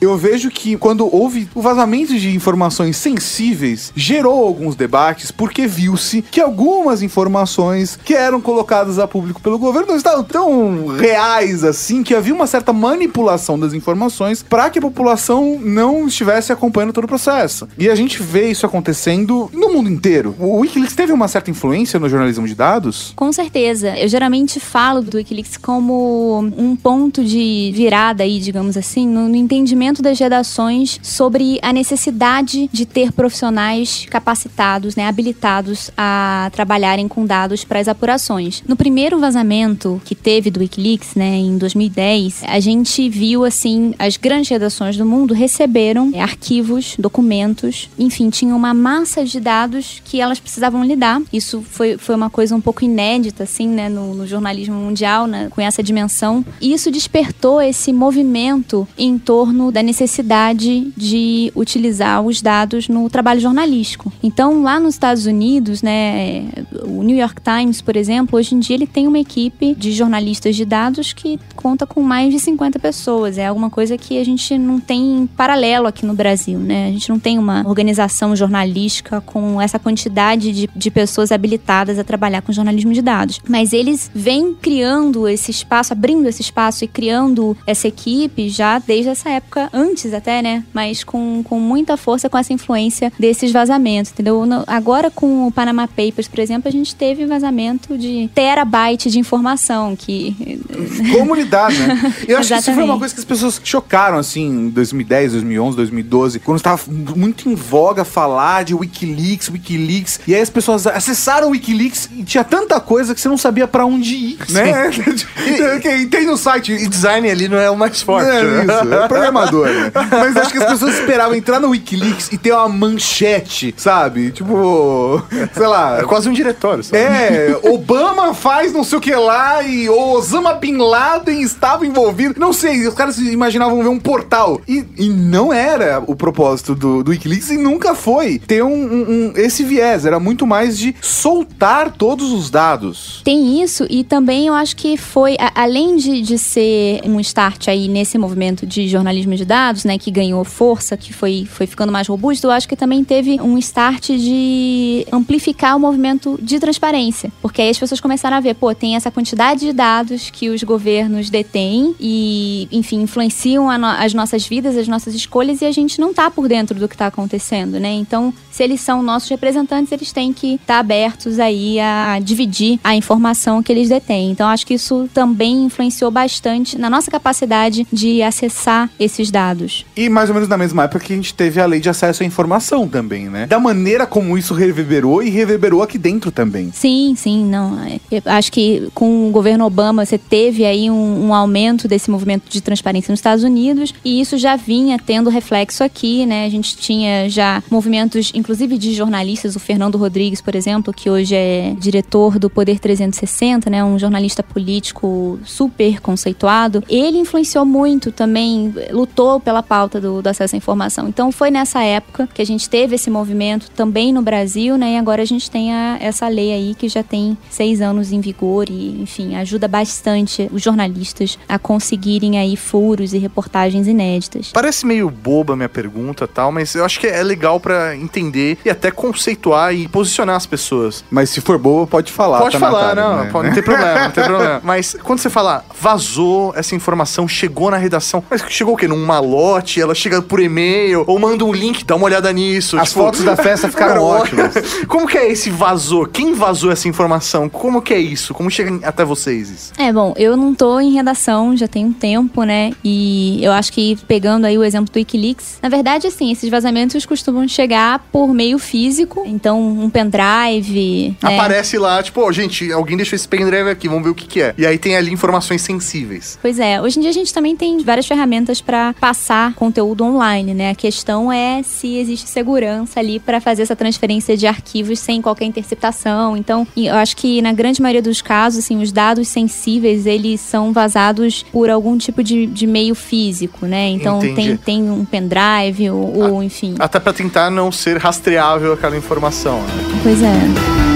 Eu vejo que quando houve o vazamento de informações sensíveis, gerou alguns debates, porque viu-se que algumas informações que eram colocadas a público pelo governo não estavam tão reais assim, que havia uma certa manipulação das informações para que a população não estivesse acompanhando todo o processo. E a gente vê isso acontecendo no mundo inteiro. O Wikileaks teve uma certa influência no jornalismo de dados? Com certeza. Eu geralmente falo do Wikileaks como um ponto de virada aí, digamos assim, no, no entendimento das redações sobre a necessidade de ter profissionais capacitados, né, habilitados a trabalharem com dados para as apurações. No primeiro vazamento que teve do WikiLeaks, né, em 2010, a gente viu assim as grandes redações do mundo receberam é, arquivos, documentos, enfim, tinha uma massa de dados que elas precisavam lidar. Isso foi, foi uma coisa um pouco inédita, assim, né, no, no jornalismo mundial, né, com essa dimensão. E isso despertou esse movimento em torno da necessidade de utilizar os dados no trabalho jornalístico. Então, lá nos Estados Unidos, né, o New York Times, por exemplo, hoje em dia ele tem uma equipe de jornalistas de dados que conta com mais de 50 pessoas. É alguma coisa que a gente não tem paralelo aqui no Brasil, né? A gente não tem uma organização jornalística com essa quantidade de, de pessoas habilitadas a trabalhar com jornalismo de dados. Mas eles vêm criando esse espaço, abrindo esse espaço e criando essa equipe já desde essa época, antes até, né? Mas com, com muita força, com essa influência desses vazamentos, entendeu? Agora com o Panama Papers, por exemplo, a gente teve vazamento de terabyte de informação que... Comunidade, né? Eu acho que isso foi uma coisa que as pessoas chocaram, assim, em 2010, 2011, 2012, quando estava muito em voga falar de Wikileaks, Wikileaks, e aí as pessoas acessaram o Wikileaks e tinha tanta coisa que você não sabia para onde ir, né? Quem tem no site... E design ali não é o mais forte. É né? isso, é programador, né? Mas acho que as pessoas esperavam entrar no Wikileaks e ter uma manchete, sabe? Tipo, sei lá... É quase um diretório, sabe? É, Obama faz não sei o que lá e Osama Bin Laden estava envolvido. Não sei, os caras imaginavam ver um portal. E, e não era o propósito do, do Wikileaks e nunca foi ter um, um, um, esse viés. Era muito mais de soltar todos os dados. Tem isso e também eu acho que foi, a, além de, de ser um start aí nesse movimento de jornalismo de dados, né, que ganhou força, que foi, foi ficando mais robusto, eu acho que também teve um start de amplificar o movimento de transparência. Porque aí as pessoas começaram a ver, pô, tem essa quantidade de dados que os governos detêm e, enfim, influenciam no, as nossas vidas, as nossas escolhas e a gente não tá por dentro do que tá acontecendo, né? Então, se eles são nossos representantes, eles têm que estar tá abertos aí a, a dividir a informação que eles detêm. Então, acho que isso também influenciou bastante na nossa capacidade de acessar esses dados. E mais ou menos na mesma época que a gente teve a lei de acesso à informação também, né? Da maneira como isso reverberou e reverberou aqui dentro também. Sim, sim, não. Eu acho que com o governo Obama você teve aí um, um aumento desse movimento de transparência nos Estados Unidos e isso já vinha tendo reflexo aqui, né? A gente tinha já movimentos, inclusive de jornalistas, o Fernando Rodrigues, por exemplo, que hoje é diretor do Poder 360, né? Um jornalista político super conceituado. Ele influenciou muito também, lutou pela pauta do, do acesso à informação. Então foi nessa época que a gente teve esse movimento também no Brasil, né? E agora a gente tem a, essa lei aí que já tem seis anos em vigor e, enfim, ajuda bastante os jornalistas a conseguirem aí furos e reportagens inéditas. Parece meio boba a minha pergunta tal, mas eu acho que é legal para entender e até conceituar e posicionar as pessoas. Mas se for boba, pode falar. Pode tá falar, Natália, não, né? pode, não tem problema, não tem problema. Mas quando você fala vazou essa informação, chegou na redação, mas chegou o quê? Num malote? Ela chega por e-mail ou manda um link, dá uma olhada nisso. As fotos da festa ficaram ótimas. Como que é esse vazou? Quem vazou essa informação? Como que é isso? Como chega até vocês isso? É, bom, eu não tô em redação já tem um tempo, né? E eu acho que pegando aí o exemplo do Wikileaks, na verdade, assim, esses vazamentos costumam chegar por meio físico. Então, um pendrive. né? Aparece lá, tipo, ó, gente, alguém deixou esse pendrive aqui, vamos ver o que que é. E aí tem ali informações sensíveis. Pois é, hoje em dia a gente também tem várias ferramentas para passar conteúdo online, né? A questão é se existe segurança ali para fazer essa transferência de arquivos sem qualquer interceptação. Então, eu acho que na grande maioria dos casos, assim, os dados sensíveis, eles são vazados por algum tipo de, de meio físico, né? Então, Entendi. tem, tem um pendrive ou, ou, enfim. Até pra tentar não ser rastreável aquela informação, né? Pois é.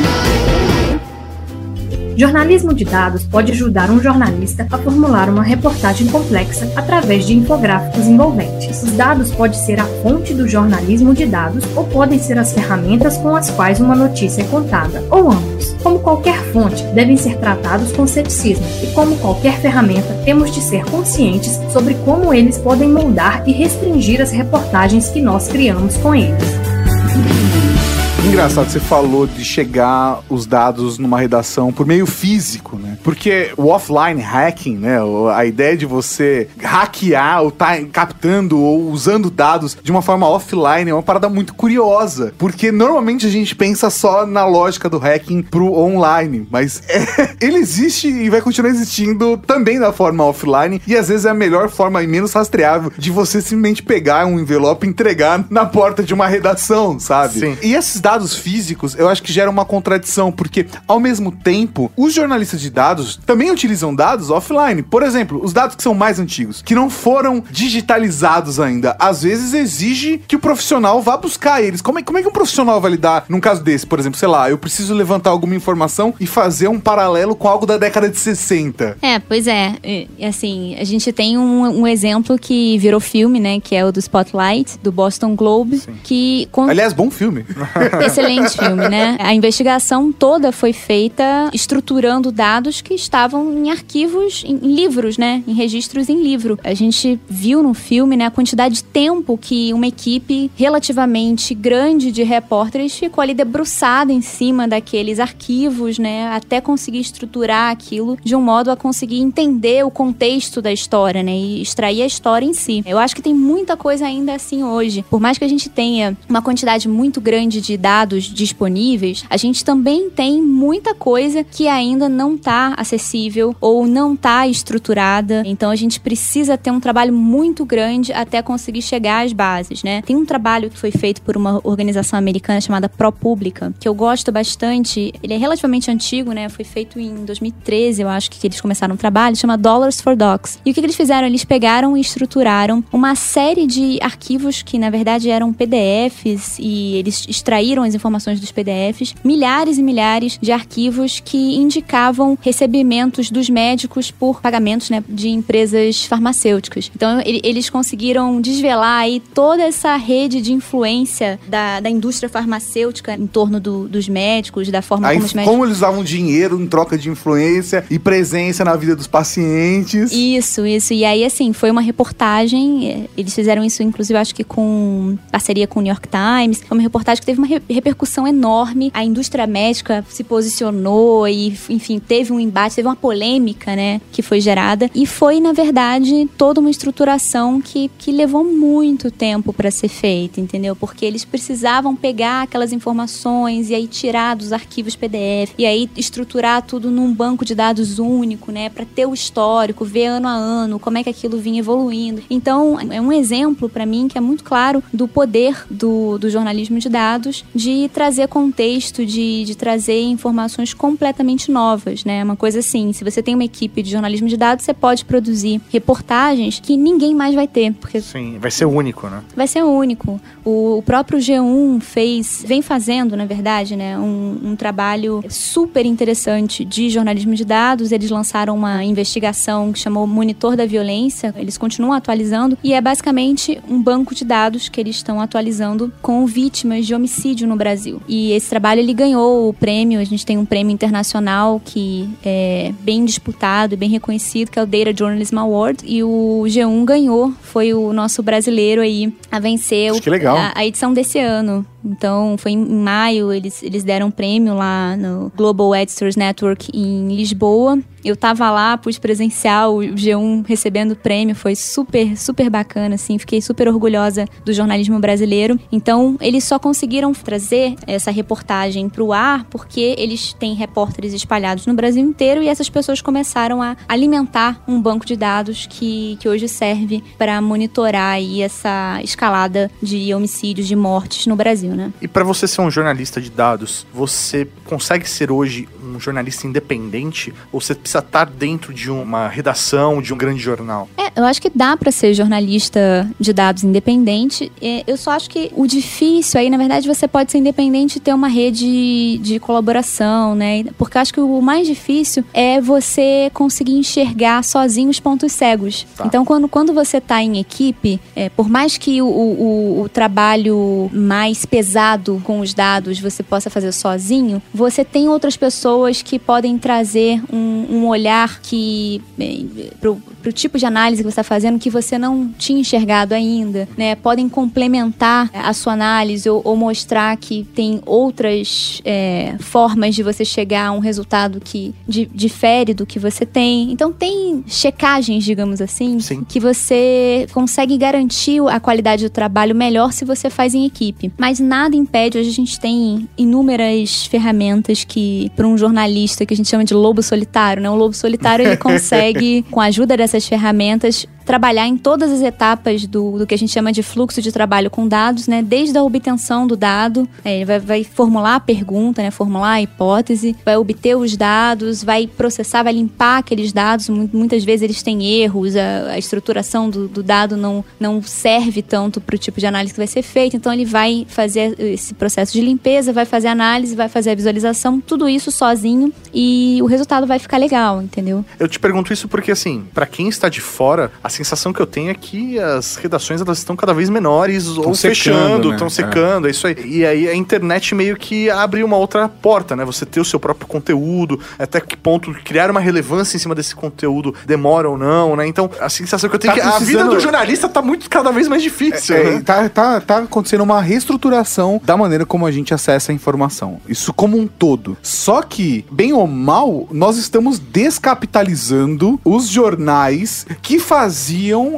Jornalismo de dados pode ajudar um jornalista a formular uma reportagem complexa através de infográficos envolventes. Os dados podem ser a fonte do jornalismo de dados ou podem ser as ferramentas com as quais uma notícia é contada, ou ambos. Como qualquer fonte, devem ser tratados com ceticismo, e como qualquer ferramenta, temos de ser conscientes sobre como eles podem moldar e restringir as reportagens que nós criamos com eles. Engraçado, você falou de chegar os dados numa redação por meio físico, né? Porque o offline hacking, né? A ideia de você hackear ou tá captando ou usando dados de uma forma offline é uma parada muito curiosa. Porque normalmente a gente pensa só na lógica do hacking pro online, mas é, ele existe e vai continuar existindo também da forma offline e às vezes é a melhor forma e menos rastreável de você simplesmente pegar um envelope e entregar na porta de uma redação, sabe? Sim. E esses dados físicos, eu acho que geram uma contradição, porque ao mesmo tempo, os jornalistas de dados também utilizam dados offline. Por exemplo, os dados que são mais antigos, que não foram digitalizados ainda, às vezes exige que o profissional vá buscar eles. Como é, como é que um profissional vai lidar num caso desse? Por exemplo, sei lá, eu preciso levantar alguma informação e fazer um paralelo com algo da década de 60. É, pois é. E, assim, a gente tem um, um exemplo que virou filme, né? Que é o do Spotlight, do Boston Globe, que... con- Aliás, bom filme. Excelente filme, né? A investigação toda foi feita estruturando dados que estavam em arquivos, em livros, né? Em registros em livro. A gente viu no filme, né, a quantidade de tempo que uma equipe relativamente grande de repórteres ficou ali debruçada em cima daqueles arquivos, né? Até conseguir estruturar aquilo de um modo a conseguir entender o contexto da história, né? E extrair a história em si. Eu acho que tem muita coisa ainda assim hoje. Por mais que a gente tenha uma quantidade muito grande de dados disponíveis, a gente também tem muita coisa que ainda não está acessível ou não está estruturada. Então a gente precisa ter um trabalho muito grande até conseguir chegar às bases, né? Tem um trabalho que foi feito por uma organização americana chamada ProPublica, que eu gosto bastante. Ele é relativamente antigo, né? Foi feito em 2013, eu acho que eles começaram o trabalho, chama Dollars for Docs. E o que, que eles fizeram? Eles pegaram e estruturaram uma série de arquivos que, na verdade, eram PDFs e eles extraíram as informações dos PDFs, milhares e milhares de arquivos que indicavam recebimentos dos médicos por pagamentos né, de empresas farmacêuticas. Então, ele- eles conseguiram desvelar aí toda essa rede de influência da, da indústria farmacêutica em torno do- dos médicos, da forma Aí, como os médicos como eles usavam dinheiro em troca de influência e presença na vida dos pacientes. Isso, isso. E aí, assim, foi uma reportagem. eh, Eles fizeram isso, inclusive, acho que com parceria com o New York Times. Foi uma reportagem que teve uma re- repercussão enorme. A indústria médica se posicionou e, enfim, teve um embate, teve uma polêmica, né, que foi gerada. E foi, na verdade, toda uma estruturação que, que levou muito tempo para ser feita, entendeu? Porque eles precisavam pegar aquelas informações e aí tirar dos arquivos PDF e aí estruturar tudo num banco de dados único, né, para ter o histórico, ver ano a ano como é que aquilo vinha evoluindo. Então, é um exemplo para mim que é muito claro do poder do, do jornalismo de dados de trazer contexto, de, de trazer informações completamente novas, né? Uma coisa assim, se você tem uma equipe de jornalismo de dados, você pode produzir reportagens que ninguém mais vai ter, porque Sim, vai ser único, né? vai ser único. O, o próprio G1 fez, vem fazendo, na verdade, né, um, um trabalho super interessante de jornalismo de dados. Eles lançaram uma investigação que chamou Monitor da Violência. Eles continuam atualizando e é basicamente um banco de dados que eles estão atualizando com vítimas de homicídio no Brasil. E esse trabalho ele ganhou o prêmio. A gente tem um prêmio internacional que é bem disputado e bem reconhecido, que é o Data Journalism Award. E o G1 ganhou, foi o nosso brasileiro aí a vencer o- que legal. a, a edição desse ano. Então, foi em maio, eles, eles deram um prêmio lá no Global Editors Network em Lisboa. Eu tava lá, pude presenciar o G1 recebendo o prêmio, foi super, super bacana, assim, fiquei super orgulhosa do jornalismo brasileiro. Então, eles só conseguiram trazer essa reportagem pro ar porque eles têm repórteres espalhados no Brasil inteiro e essas pessoas começaram a alimentar um banco de dados que, que hoje serve para monitorar aí essa escalada de homicídios, de mortes no Brasil, né? E pra você ser um jornalista de dados, você consegue ser hoje um jornalista independente ou você precisa estar dentro de uma redação, de um grande jornal? É, eu acho que dá para ser jornalista de dados independente. É, eu só acho que o difícil aí, na verdade, você pode ser independente e ter uma rede de colaboração, né? Porque eu acho que o mais difícil é você conseguir enxergar sozinho os pontos cegos. Tá. Então, quando, quando você tá em equipe, é, por mais que o, o, o trabalho mais pesado com os dados você possa fazer sozinho, você tem outras pessoas que podem trazer um, um olhar que, pro, pro tipo de análise que você está fazendo que você não tinha enxergado ainda, né? Podem complementar a sua análise ou, ou mostrar que tem outras é, formas de você chegar a um resultado que di, difere do que você tem. Então tem checagens, digamos assim, Sim. que você consegue garantir a qualidade do trabalho melhor se você faz em equipe. Mas nada impede, hoje a gente tem inúmeras ferramentas que, para um jornalista que a gente chama de lobo solitário, né? O lobo solitário ele consegue, com a ajuda dessas ferramentas, trabalhar em todas as etapas do, do que a gente chama de fluxo de trabalho com dados, né? Desde a obtenção do dado, é, ele vai, vai formular a pergunta, né? Formular a hipótese, vai obter os dados, vai processar, vai limpar aqueles dados. Mu- Muitas vezes eles têm erros, a, a estruturação do, do dado não, não serve tanto para o tipo de análise que vai ser feita. Então ele vai fazer esse processo de limpeza, vai fazer a análise, vai fazer a visualização, tudo isso sozinho e o resultado vai ficar legal, entendeu? Eu te pergunto isso porque, assim, pra quem está de fora, a sensação que eu tenho é que as redações elas estão cada vez menores ou secando, fechando, né? estão É. secando, é isso aí. E aí a internet meio que abre uma outra porta, né? Você ter o seu próprio conteúdo, até que ponto criar uma relevância em cima desse conteúdo demora ou não, né? Então, a sensação que eu tenho Tá é que a vida do jornalista tá muito cada vez mais difícil, É, né? tá, tá, tá acontecendo uma reestruturação da maneira como a gente acessa a informação. Isso como um todo. Só que, bem ou mal, nós estamos descapitalizando os jornais que faziam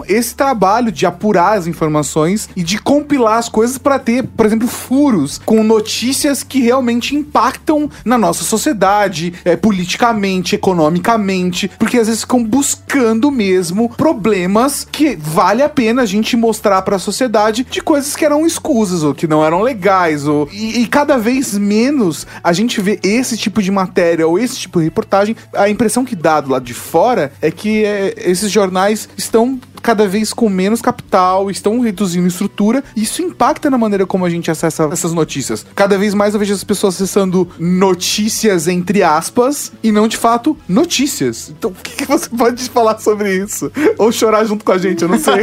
esse trabalho de apurar as informações e de compilar as coisas para ter, por exemplo, furos com notícias que realmente impactam na nossa sociedade, é, politicamente, economicamente, porque às vezes ficam buscando mesmo problemas que vale a pena a gente mostrar para a sociedade de coisas que eram escusas ou que não eram legais ou e, e cada vez menos a gente vê esse tipo de matéria ou esse tipo de reportagem. A impressão que dá do lado de fora é que é, esses jornais estão cada vez com menos capital, estão reduzindo estrutura, e isso impacta na maneira como a gente acessa essas notícias. Cada vez mais eu vejo as pessoas acessando notícias entre aspas e não de fato notícias. Então, o que, que você pode falar sobre isso? Ou chorar junto com a gente, eu não sei.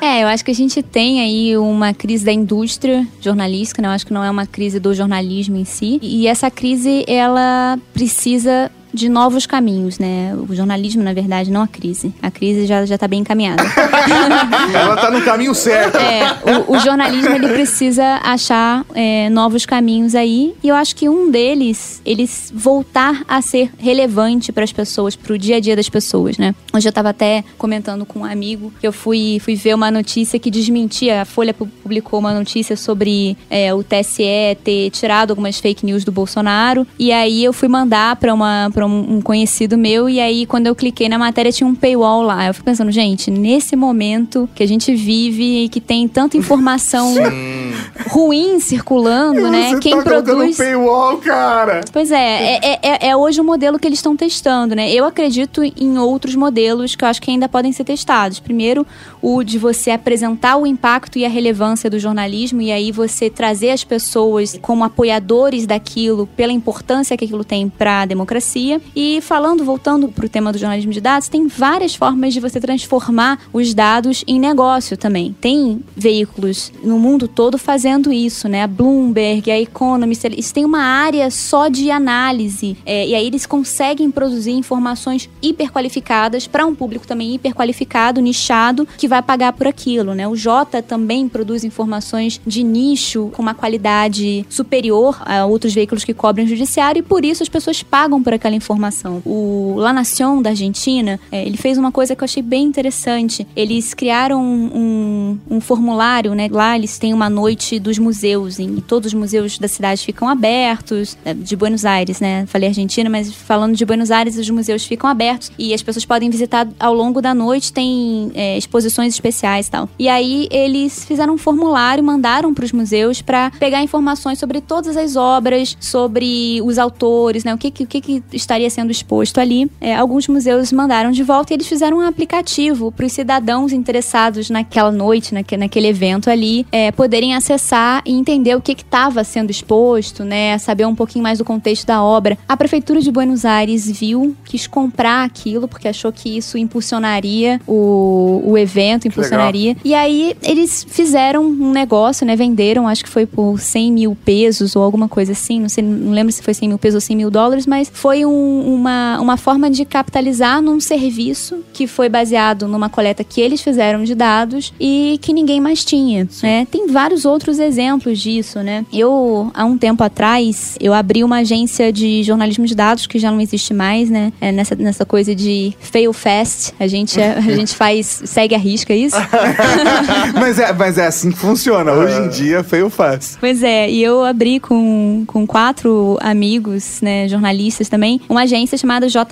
É, eu acho que a gente tem aí uma crise da indústria jornalística, né? Eu acho que não é uma crise do jornalismo em si. E essa crise, ela precisa de novos caminhos, né? O jornalismo, na verdade, não a crise. A crise já, já tá bem encaminhada. Ela tá no caminho certo. É, o, o jornalismo ele precisa achar é, novos caminhos aí e eu acho que um deles eles voltar a ser relevante para as pessoas, para o dia a dia das pessoas, né? Hoje eu estava até comentando com um amigo que eu fui fui ver uma notícia que desmentia a Folha pu- publicou uma notícia sobre é, o TSE ter tirado algumas fake news do Bolsonaro e aí eu fui mandar para uma para um, um conhecido meu e aí quando eu cliquei na matéria tinha um paywall lá. Eu fico pensando, gente, nesse momento que a gente vive e que tem tanta informação ruim circulando, né? Você Quem tá produz. paywall, cara. Pois é, é, é, é hoje o modelo que eles estão testando, né? Eu acredito em outros modelos que eu acho que ainda podem ser testados. Primeiro, o de você apresentar o impacto e a relevância do jornalismo e aí você trazer as pessoas como apoiadores daquilo pela importância que aquilo tem para a democracia. E falando, voltando para o tema do jornalismo de dados, tem várias formas de você transformar os dados em negócio também. Tem veículos no mundo todo fazendo isso, né? A Bloomberg, a Economist, eles têm uma área só de análise. É, e aí eles conseguem produzir informações hiperqualificadas para um público também hiperqualificado, nichado, que vai pagar por aquilo, né? O Jota também produz informações de nicho com uma qualidade superior a outros veículos que cobrem o judiciário e por isso as pessoas pagam por aquela informação. O La Nación da Argentina, é, ele fez uma coisa que eu achei bem interessante. Eles criaram um, um, um formulário, né? Lá eles têm uma noite dos museus e todos os museus da cidade ficam abertos, é, de Buenos Aires, né? Falei Argentina, mas falando de Buenos Aires, os museus ficam abertos e as pessoas podem visitar ao longo da noite, tem é, exposições especiais e tal. E aí eles fizeram um formulário, mandaram para os museus para pegar informações sobre todas as obras, sobre os autores, né? O que, que- o que, que estaria sendo exposto ali. É, alguns museus mandaram de volta e eles fizeram um aplicativo para os cidadãos interessados naquela noite, naque, naquele evento ali, é, poderem acessar e entender o que estava sendo exposto, né? Saber um pouquinho mais do contexto da obra. A Prefeitura de Buenos Aires viu, quis comprar aquilo, porque achou que isso impulsionaria o, o evento, impulsionaria. E aí eles fizeram um negócio, né? Venderam, acho que foi por 100 mil pesos ou alguma coisa assim. Não sei, não lembro se foi 100 mil pesos ou 100 mil dólares, mas foi um, uma, uma forma de capitalizar num serviço que foi baseado numa coleta que eles fizeram de dados e que ninguém mais tinha, né? Tem vários outros exemplos disso, né? Eu, há um tempo atrás, eu abri uma agência de jornalismo de dados que já não existe mais, né? É nessa, nessa coisa de fail fast, a gente, a gente faz, segue a risca é isso. mas, é, mas é assim que funciona. Hoje em dia, fail fast. Pois é, e eu abri com, com quatro amigos, né, jornalistas também, uma agência chamada J++,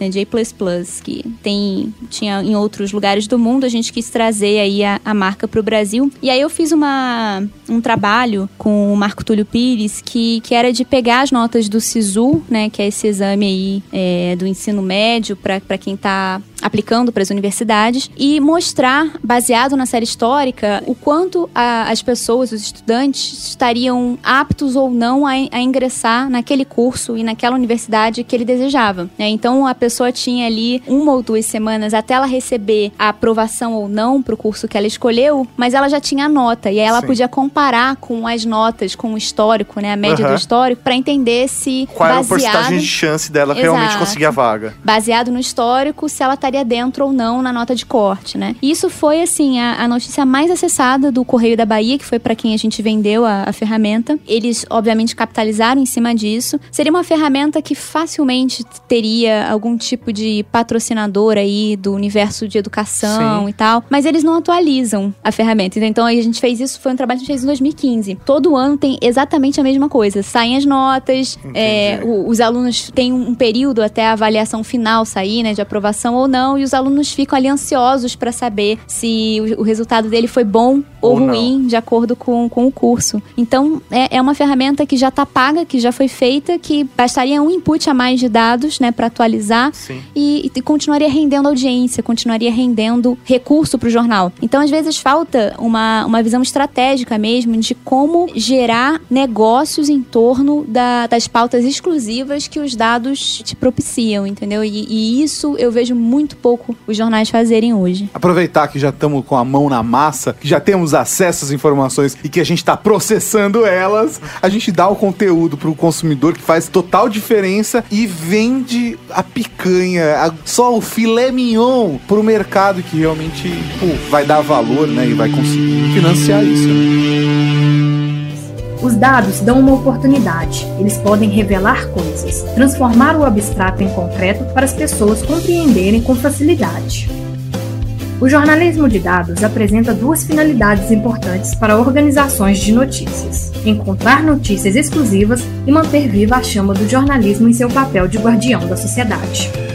né, J++, que tem, tinha em outros lugares do mundo, a gente quis trazer aí a, a marca para o Brasil. E aí eu fiz uma, um trabalho com o Marco Túlio Pires, que, que era de pegar as notas do SISU, né, que é esse exame aí é, do ensino médio para quem está aplicando para as universidades e mostrar, baseado na série histórica, o quanto a, as pessoas, os estudantes, estariam aptos ou não a, a, ingressar naquele curso e naquela universidade que ele desejava. Né? Então a pessoa tinha ali uma ou duas semanas até ela receber a aprovação ou não para o curso que ela escolheu, mas ela já tinha a nota e aí ela Sim. podia comparar com as notas, com o histórico, né, a média uhum. do histórico, para entender se qual baseado... era a porcentagem de chance dela Exato. realmente conseguir a vaga. Baseado no histórico, se ela tá estaria dentro ou não na nota de corte, né? Isso foi, assim, a, a, notícia mais acessada do Correio da Bahia, que foi para quem a gente vendeu a, a, ferramenta. Eles, obviamente, capitalizaram em cima disso. Seria uma ferramenta que facilmente teria algum tipo de patrocinador aí do universo de educação Sim. e tal, mas eles não atualizam a ferramenta. Então a gente fez isso, foi um trabalho que a gente fez em 2015. Todo ano tem exatamente a mesma coisa. Saem as notas, é, os alunos têm um período até a avaliação final sair, né, de aprovação ou não não, e os alunos ficam ali ansiosos para saber se o, o, resultado dele foi bom ou, ou ruim, não. de acordo com, com o curso. Então, é, é uma ferramenta que já está paga, que já foi feita, que bastaria um input a mais de dados, né, para atualizar e, e, continuaria rendendo audiência, continuaria rendendo recurso para o jornal. Então, às vezes, falta uma, uma visão estratégica mesmo de como gerar negócios em torno da, das pautas exclusivas que os dados te propiciam, entendeu? E, e isso eu vejo muito muito pouco os jornais fazerem hoje. Aproveitar que já estamos com a mão na massa, que já temos acesso às informações e que a gente está processando elas, a gente dá o conteúdo para o consumidor que faz total diferença e vende a picanha, a, só o filé mignon para o mercado que realmente pô, vai dar valor né, e vai conseguir financiar isso. Os dados dão uma oportunidade. Eles podem revelar coisas, transformar o abstrato em concreto para as pessoas compreenderem com facilidade. O jornalismo de dados apresenta duas finalidades importantes para organizações de notícias: encontrar notícias exclusivas e manter viva a chama do jornalismo em seu papel de guardião da sociedade.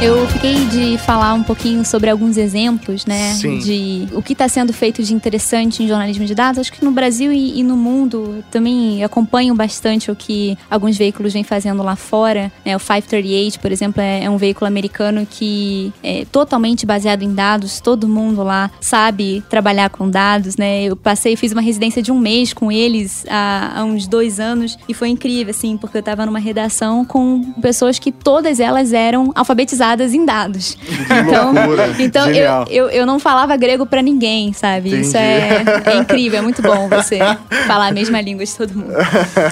Eu fiquei de falar um pouquinho sobre alguns exemplos, né? Sim. De o que está sendo feito de interessante em jornalismo de dados. Acho que no Brasil e, e, no mundo também acompanho bastante o que alguns veículos vêm fazendo lá fora. Né? O 538, por exemplo, é, é, um veículo americano que é totalmente baseado em dados. Todo mundo lá sabe trabalhar com dados, né? Eu passei, fiz uma residência de um mês com eles há, há uns dois anos e foi incrível, assim, porque eu estava numa redação com pessoas que todas elas eram alfabetizadas baseadas em dados. então, então eu, eu, eu, não falava grego para ninguém, sabe? Entendi. Isso é, é, incrível, é muito bom você falar a mesma língua de todo mundo.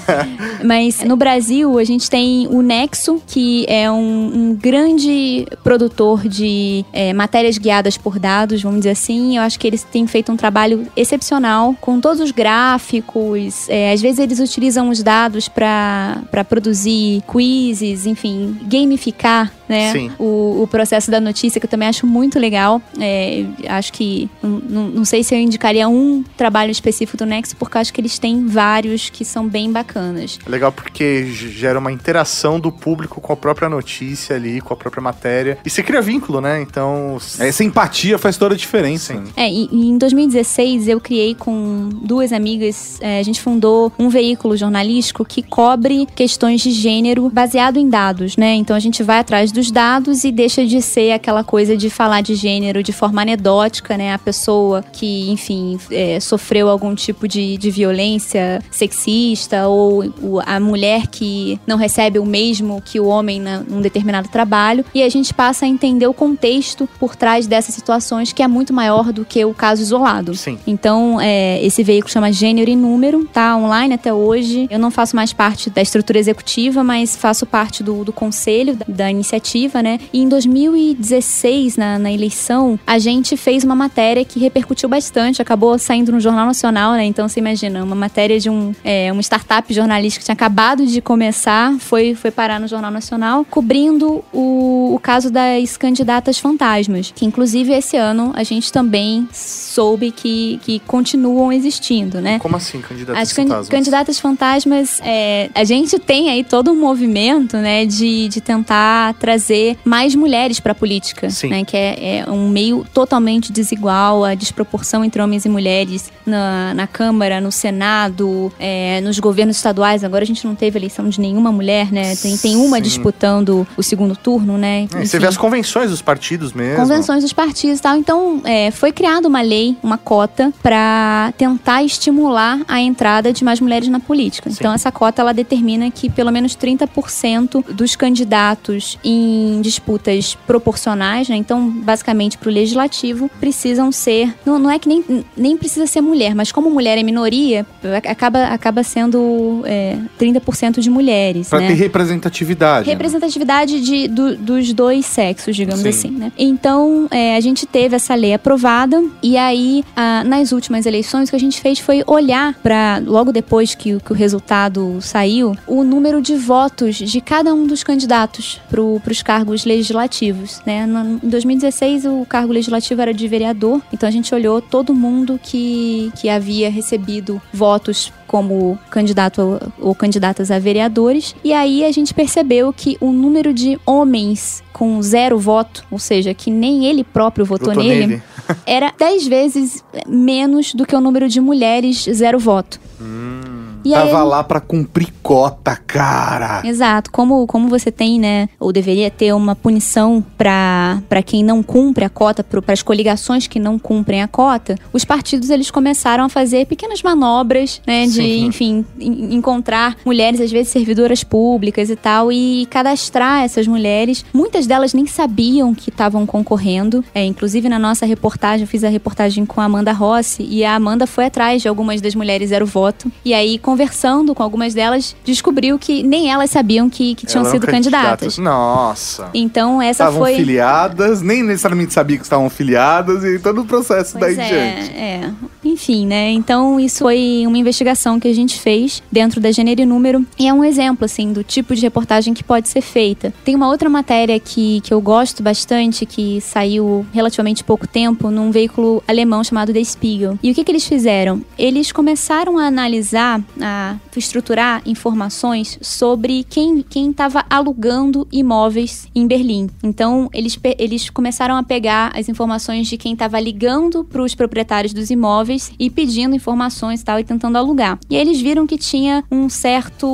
Mas no Brasil, a gente tem o Nexo, que é um, um grande produtor de é, matérias guiadas por dados, vamos dizer assim. Eu acho que eles têm feito um trabalho excepcional com todos os gráficos. É, às vezes eles utilizam os dados para produzir quizzes, enfim, gamificar né? Sim. O, o processo da notícia, que eu também acho muito legal. É, acho que. Não, não sei se eu indicaria um trabalho específico do Nexo, porque acho que eles têm vários que são bem bacanas. É legal porque gera uma interação do público com a própria notícia ali, com a própria matéria. E você cria vínculo, né? Então. Essa empatia faz toda a diferença. Sim. É, e, e em 2016 eu criei com duas amigas, é, a gente fundou um veículo jornalístico que cobre questões de gênero baseado em dados, né? Então a gente vai atrás dos dados e deixa de ser aquela coisa de falar de gênero de forma anedótica, né? A pessoa que, enfim, é, sofreu algum tipo de, de violência sexista ou a mulher que não recebe o mesmo que o homem num determinado trabalho. E a gente passa a entender o contexto por trás dessas situações que é muito maior do que o caso isolado. Sim. Então, é, esse veículo chama Gênero e Número, tá online até hoje. Eu não faço mais parte da estrutura executiva, mas faço parte do, do conselho da, da iniciativa, né? E em 2016, na, na eleição, a gente fez uma matéria que repercutiu bastante, acabou saindo no Jornal Nacional, né? Então, você imagina, uma matéria de um, é, uma startup jornalística que tinha acabado de começar, foi, foi parar no Jornal Nacional, cobrindo o, o caso das candidatas fantasmas, que inclusive esse ano a gente também soube que, que continuam existindo, né? Como assim, candidatas As can- fantasmas? candidatas fantasmas, é, a gente tem aí todo um movimento, né, de, de tentar trazer mais mulheres para a política, né, que é, é um meio totalmente desigual, a desproporção entre homens e mulheres na, na Câmara, no Senado, é, nos governos estaduais. Agora a gente não teve eleição de nenhuma mulher, né? Tem, tem uma Sim. disputando o segundo turno, né? É, você vê as convenções dos partidos mesmo. convenções dos partidos e tal. Então, é, foi criada uma lei, uma cota, para tentar estimular a entrada de mais mulheres na política. Sim. Então, essa cota ela determina que pelo menos 30% dos candidatos em disputas proporcionais, né? Então, basicamente, para o legislativo, precisam ser. Não, não é que nem, nem precisa ser mulher, mas como mulher é minoria, acaba, acaba sendo é, 30% de mulheres. Pra né? ter representatividade. né? representatividade de, do- dos dois sexos, digamos Sim. assim, né? Então, é, a gente teve essa lei aprovada e aí, ah, nas últimas eleições, o que a gente fez foi olhar para logo depois que, que o resultado saiu, o número de votos de cada um dos candidatos para os cargos legislativos, né? Em 2016, o cargo legislativo era de vereador, então a gente olhou todo mundo que, que havia recebido votos como candidato ou- candidatas a vereadores. E aí a gente percebeu que o número de homens com zero voto, ou seja, que nem ele próprio votou, Votou nele, nele. era dez vezes menos do que o número de mulheres zero voto. E aí- Tava lá pra cumprir cota, cara. Exato. Como, como você tem, né, ou deveria ter uma punição para quem não cumpre a cota, para as coligações que não cumprem a cota, os partidos eles começaram a fazer pequenas manobras, né, de, Sim. enfim, en- encontrar mulheres, às vezes servidoras públicas e tal, e cadastrar essas mulheres. Muitas delas nem sabiam que estavam concorrendo. É, inclusive, na nossa reportagem, eu fiz a reportagem com a Amanda Rossi, e a Amanda foi atrás de algumas das mulheres zero voto. E aí, conversando com algumas delas, descobriu que nem elas sabiam que, que tinham Elas sido candidatas. Nossa. Então, essa Estavam foi. filiadas, nem necessariamente sabia que estavam filiadas e todo o processo Pois daí é, em diante. é. Enfim, né? Então, isso foi uma investigação que a gente fez dentro da Gênero e Número. E é um exemplo, assim, do tipo de reportagem que pode ser feita. Tem uma outra matéria que, que eu gosto bastante, que saiu relativamente pouco tempo, num veículo alemão chamado The Spiegel. E o que, que eles fizeram? Eles começaram a analisar, a estruturar informações sobre quem estava alugando imóveis em Berlim. Então, eles, eles começaram a pegar as informações de quem estava ligando para os proprietários dos imóveis e pedindo informações e tal e tentando alugar. E aí eles viram que tinha um certo,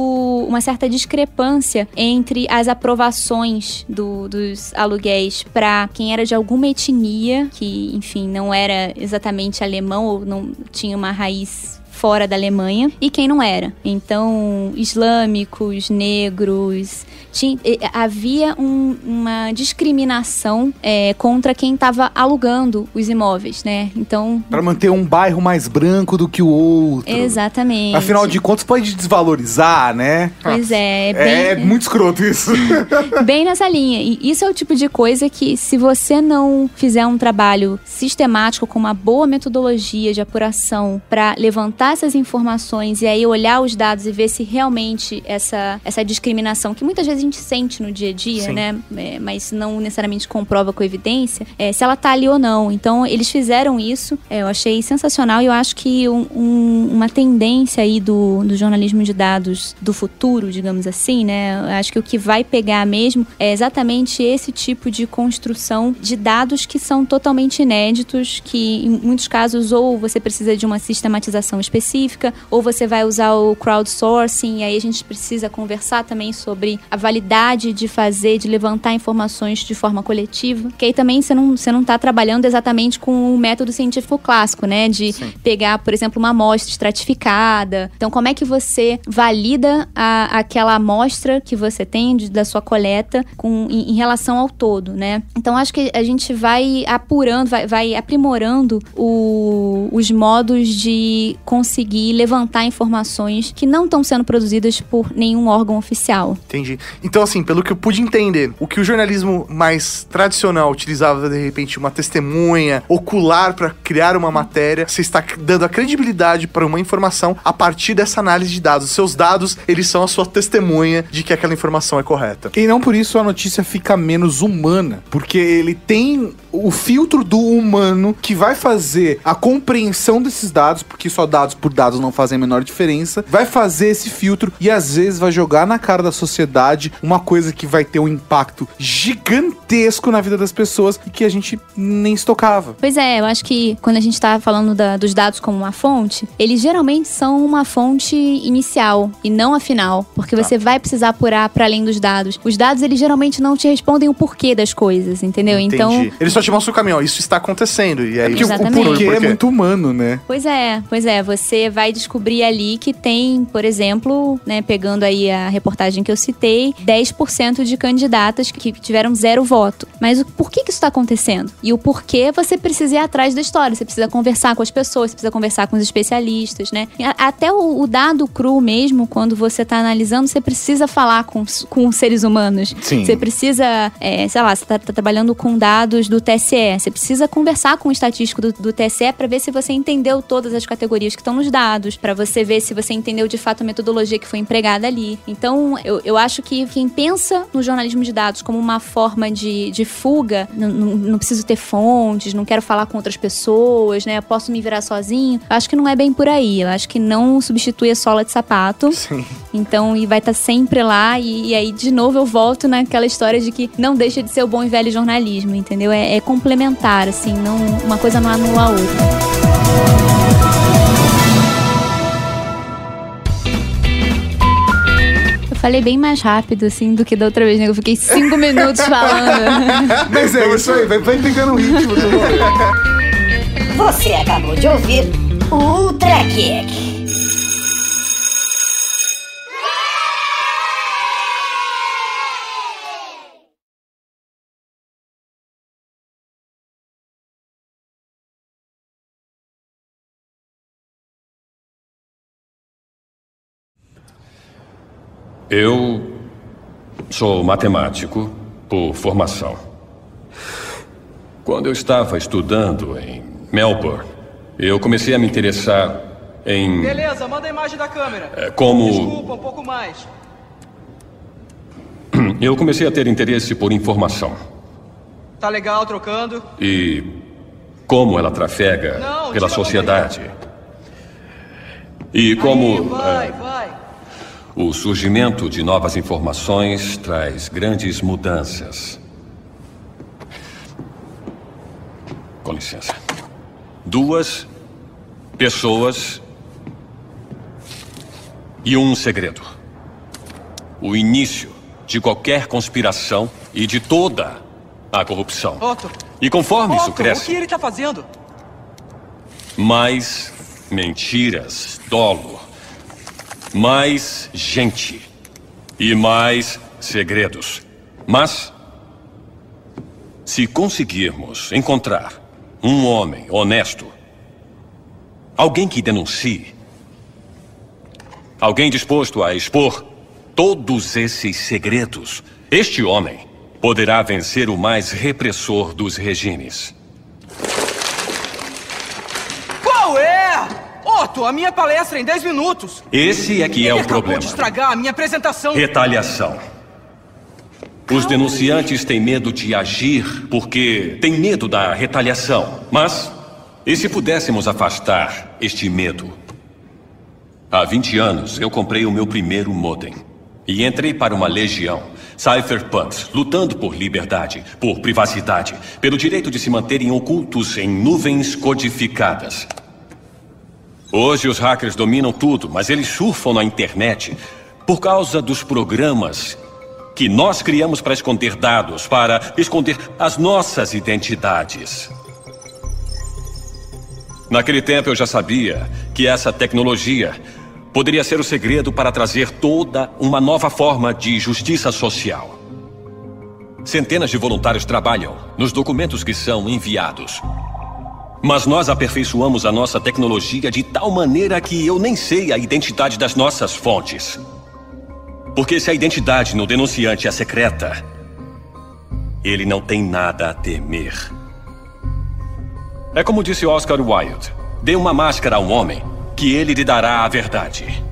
uma certa discrepância entre as aprovações do- dos aluguéis para quem era de alguma etnia, que, enfim, não era exatamente alemão ou não tinha uma raiz fora da Alemanha e quem não era. Então, islâmicos, negros, tinha, havia um- uma discriminação eh, contra quem estava alugando os imóveis, né? Então, Pra manter um bairro mais branco do que o outro. exatamente. Afinal de contas, pode desvalorizar, né? Pois é, é É, bem, muito escroto isso. bem nessa linha. E isso é o tipo de coisa que, se você não fizer um trabalho sistemático, com uma boa metodologia de apuração para levantar essas informações e aí olhar os dados e ver se realmente essa, essa discriminação, que muitas vezes a gente sente no dia a dia, Sim. né? É, mas não necessariamente comprova com evidência, é, se ela tá ali ou não. Então, eles fizeram isso, é, eu achei sensacional e eu acho que um- um- uma tendência aí do, do jornalismo de dados do futuro, digamos assim, né? Eu acho que o que vai pegar mesmo é exatamente esse tipo de construção de dados que são totalmente inéditos, que em muitos casos ou você precisa de uma sistematização específica, ou você vai usar o crowdsourcing, e aí a gente precisa conversar também sobre a validade de fazer, de levantar informações de forma coletiva. Que aí também você não, você não tá trabalhando exatamente com o método científico clássico, né? De Sim. pegar, por exemplo, uma amostra estratificada. Então, como é que você valida a, aquela amostra que você tem de, da sua coleta com, em, em, relação ao todo, né? Então, acho que a gente vai apurando, vai, vai aprimorando o, os modos de conseguir levantar informações que não estão sendo produzidas por nenhum órgão oficial. Entendi. Então, assim, pelo que eu pude entender, o que o jornalismo mais tradicional utilizava, de repente, uma testemunha ocular para criar uma matéria, você está dando a credibilidade para uma informação a partir dessa análise de dados. Seus dados, eles são a sua testemunha de que aquela informação é correta. E não por isso a notícia fica menos humana, porque ele tem o filtro do humano que vai fazer a compreensão desses dados, porque só dados por dados não fazem a menor diferença, vai fazer esse filtro e às vezes vai jogar na cara da sociedade uma coisa que vai ter um impacto gigantesco na vida das pessoas e que a gente nem estocava. Pois é, eu acho que quando a gente tá falando da, dos dados como uma fonte, eles geralmente são uma fonte inicial e não a final, porque você tá. vai precisar apurar para além dos dados. Os dados, eles geralmente não te respondem o porquê das coisas, entendeu? Entendi. Então, eles só te mostram o caminho, ó, isso está acontecendo e aí é Exatamente. o porquê é muito humano, né? Pois é, pois é, você vai descobrir ali que tem, por exemplo, né, pegando aí a reportagem que eu citei, 10% de candidatas que tiveram zero voto. Mas o porquê que isso está acontecendo? E o porquê você precisa ir atrás da história, você precisa conversar com as pessoas, você precisa conversar com os especialistas, né? Até o, o dado cru mesmo, quando você está analisando, você precisa falar com, com seres humanos. Sim. Você precisa, é, sei lá, você está tá trabalhando com dados do TSE, você precisa conversar com o estatístico do, do TSE para ver se você entendeu todas as categorias que estão nos dados, para você ver se você entendeu de fato a metodologia que foi empregada ali. Então, eu, eu acho que quem pensa no jornalismo de dados como uma forma de, de fuga, não, não, não preciso ter fontes, não quero falar com outras pessoas, né? Eu posso me virar sozinho. Eu acho que não é bem por aí. Eu acho que não substitui a sola de sapato. Sim. Então, e vai estar tá sempre lá. E, e, aí, de novo, eu volto naquela história de que não deixa de ser o bom e velho jornalismo, entendeu? É, é complementar, assim, não, uma coisa não anula a outra. falei bem mais rápido, assim, do que da outra vez, né? Eu fiquei cinco minutos falando. Mas é isso aí, vai, vai pegando o ritmo do Você acabou de ouvir o Ultra Kick. Eu sou matemático por formação. Quando eu estava estudando em Melbourne, eu comecei a me interessar em. Beleza, manda a imagem da câmera. É, como. Desculpa, um pouco mais. Eu comecei a ter interesse por informação. Tá legal, trocando. E como ela trafega Não, pela sociedade. E como. Aí, vai, é, vai. O surgimento de novas informações traz grandes mudanças. Com licença. Duas pessoas e um segredo. O início de qualquer conspiração e de toda a corrupção. Otto. E conforme Otto, isso cresce. O que ele está fazendo? Mais mentiras, dolo, mais gente e mais segredos. Mas, se conseguirmos encontrar um homem honesto, alguém que denuncie, alguém disposto a expor todos esses segredos, este homem poderá vencer o mais repressor dos regimes. Otto, a minha palestra em 10 minutos. Esse é que é Ele o problema. de estragar a minha apresentação. Retaliação. Os denunciantes têm medo de agir porque têm medo da retaliação. Mas, e se pudéssemos afastar este medo? Há 20 anos, eu comprei o meu primeiro modem. E entrei para uma legião, cypherpunks, lutando por liberdade, por privacidade, pelo direito de se manterem ocultos em nuvens codificadas. Hoje os hackers dominam tudo, mas eles surfam na internet por causa dos programas que nós criamos para esconder dados, para esconder as nossas identidades. Naquele tempo eu já sabia que essa tecnologia poderia ser o segredo para trazer toda uma nova forma de justiça social. Centenas de voluntários trabalham nos documentos que são enviados. Mas nós aperfeiçoamos a nossa tecnologia de tal maneira que eu nem sei a identidade das nossas fontes. Porque se a identidade no denunciante é secreta, ele não tem nada a temer. É como disse Oscar Wilde: dê uma máscara a um homem, que ele lhe dará a verdade.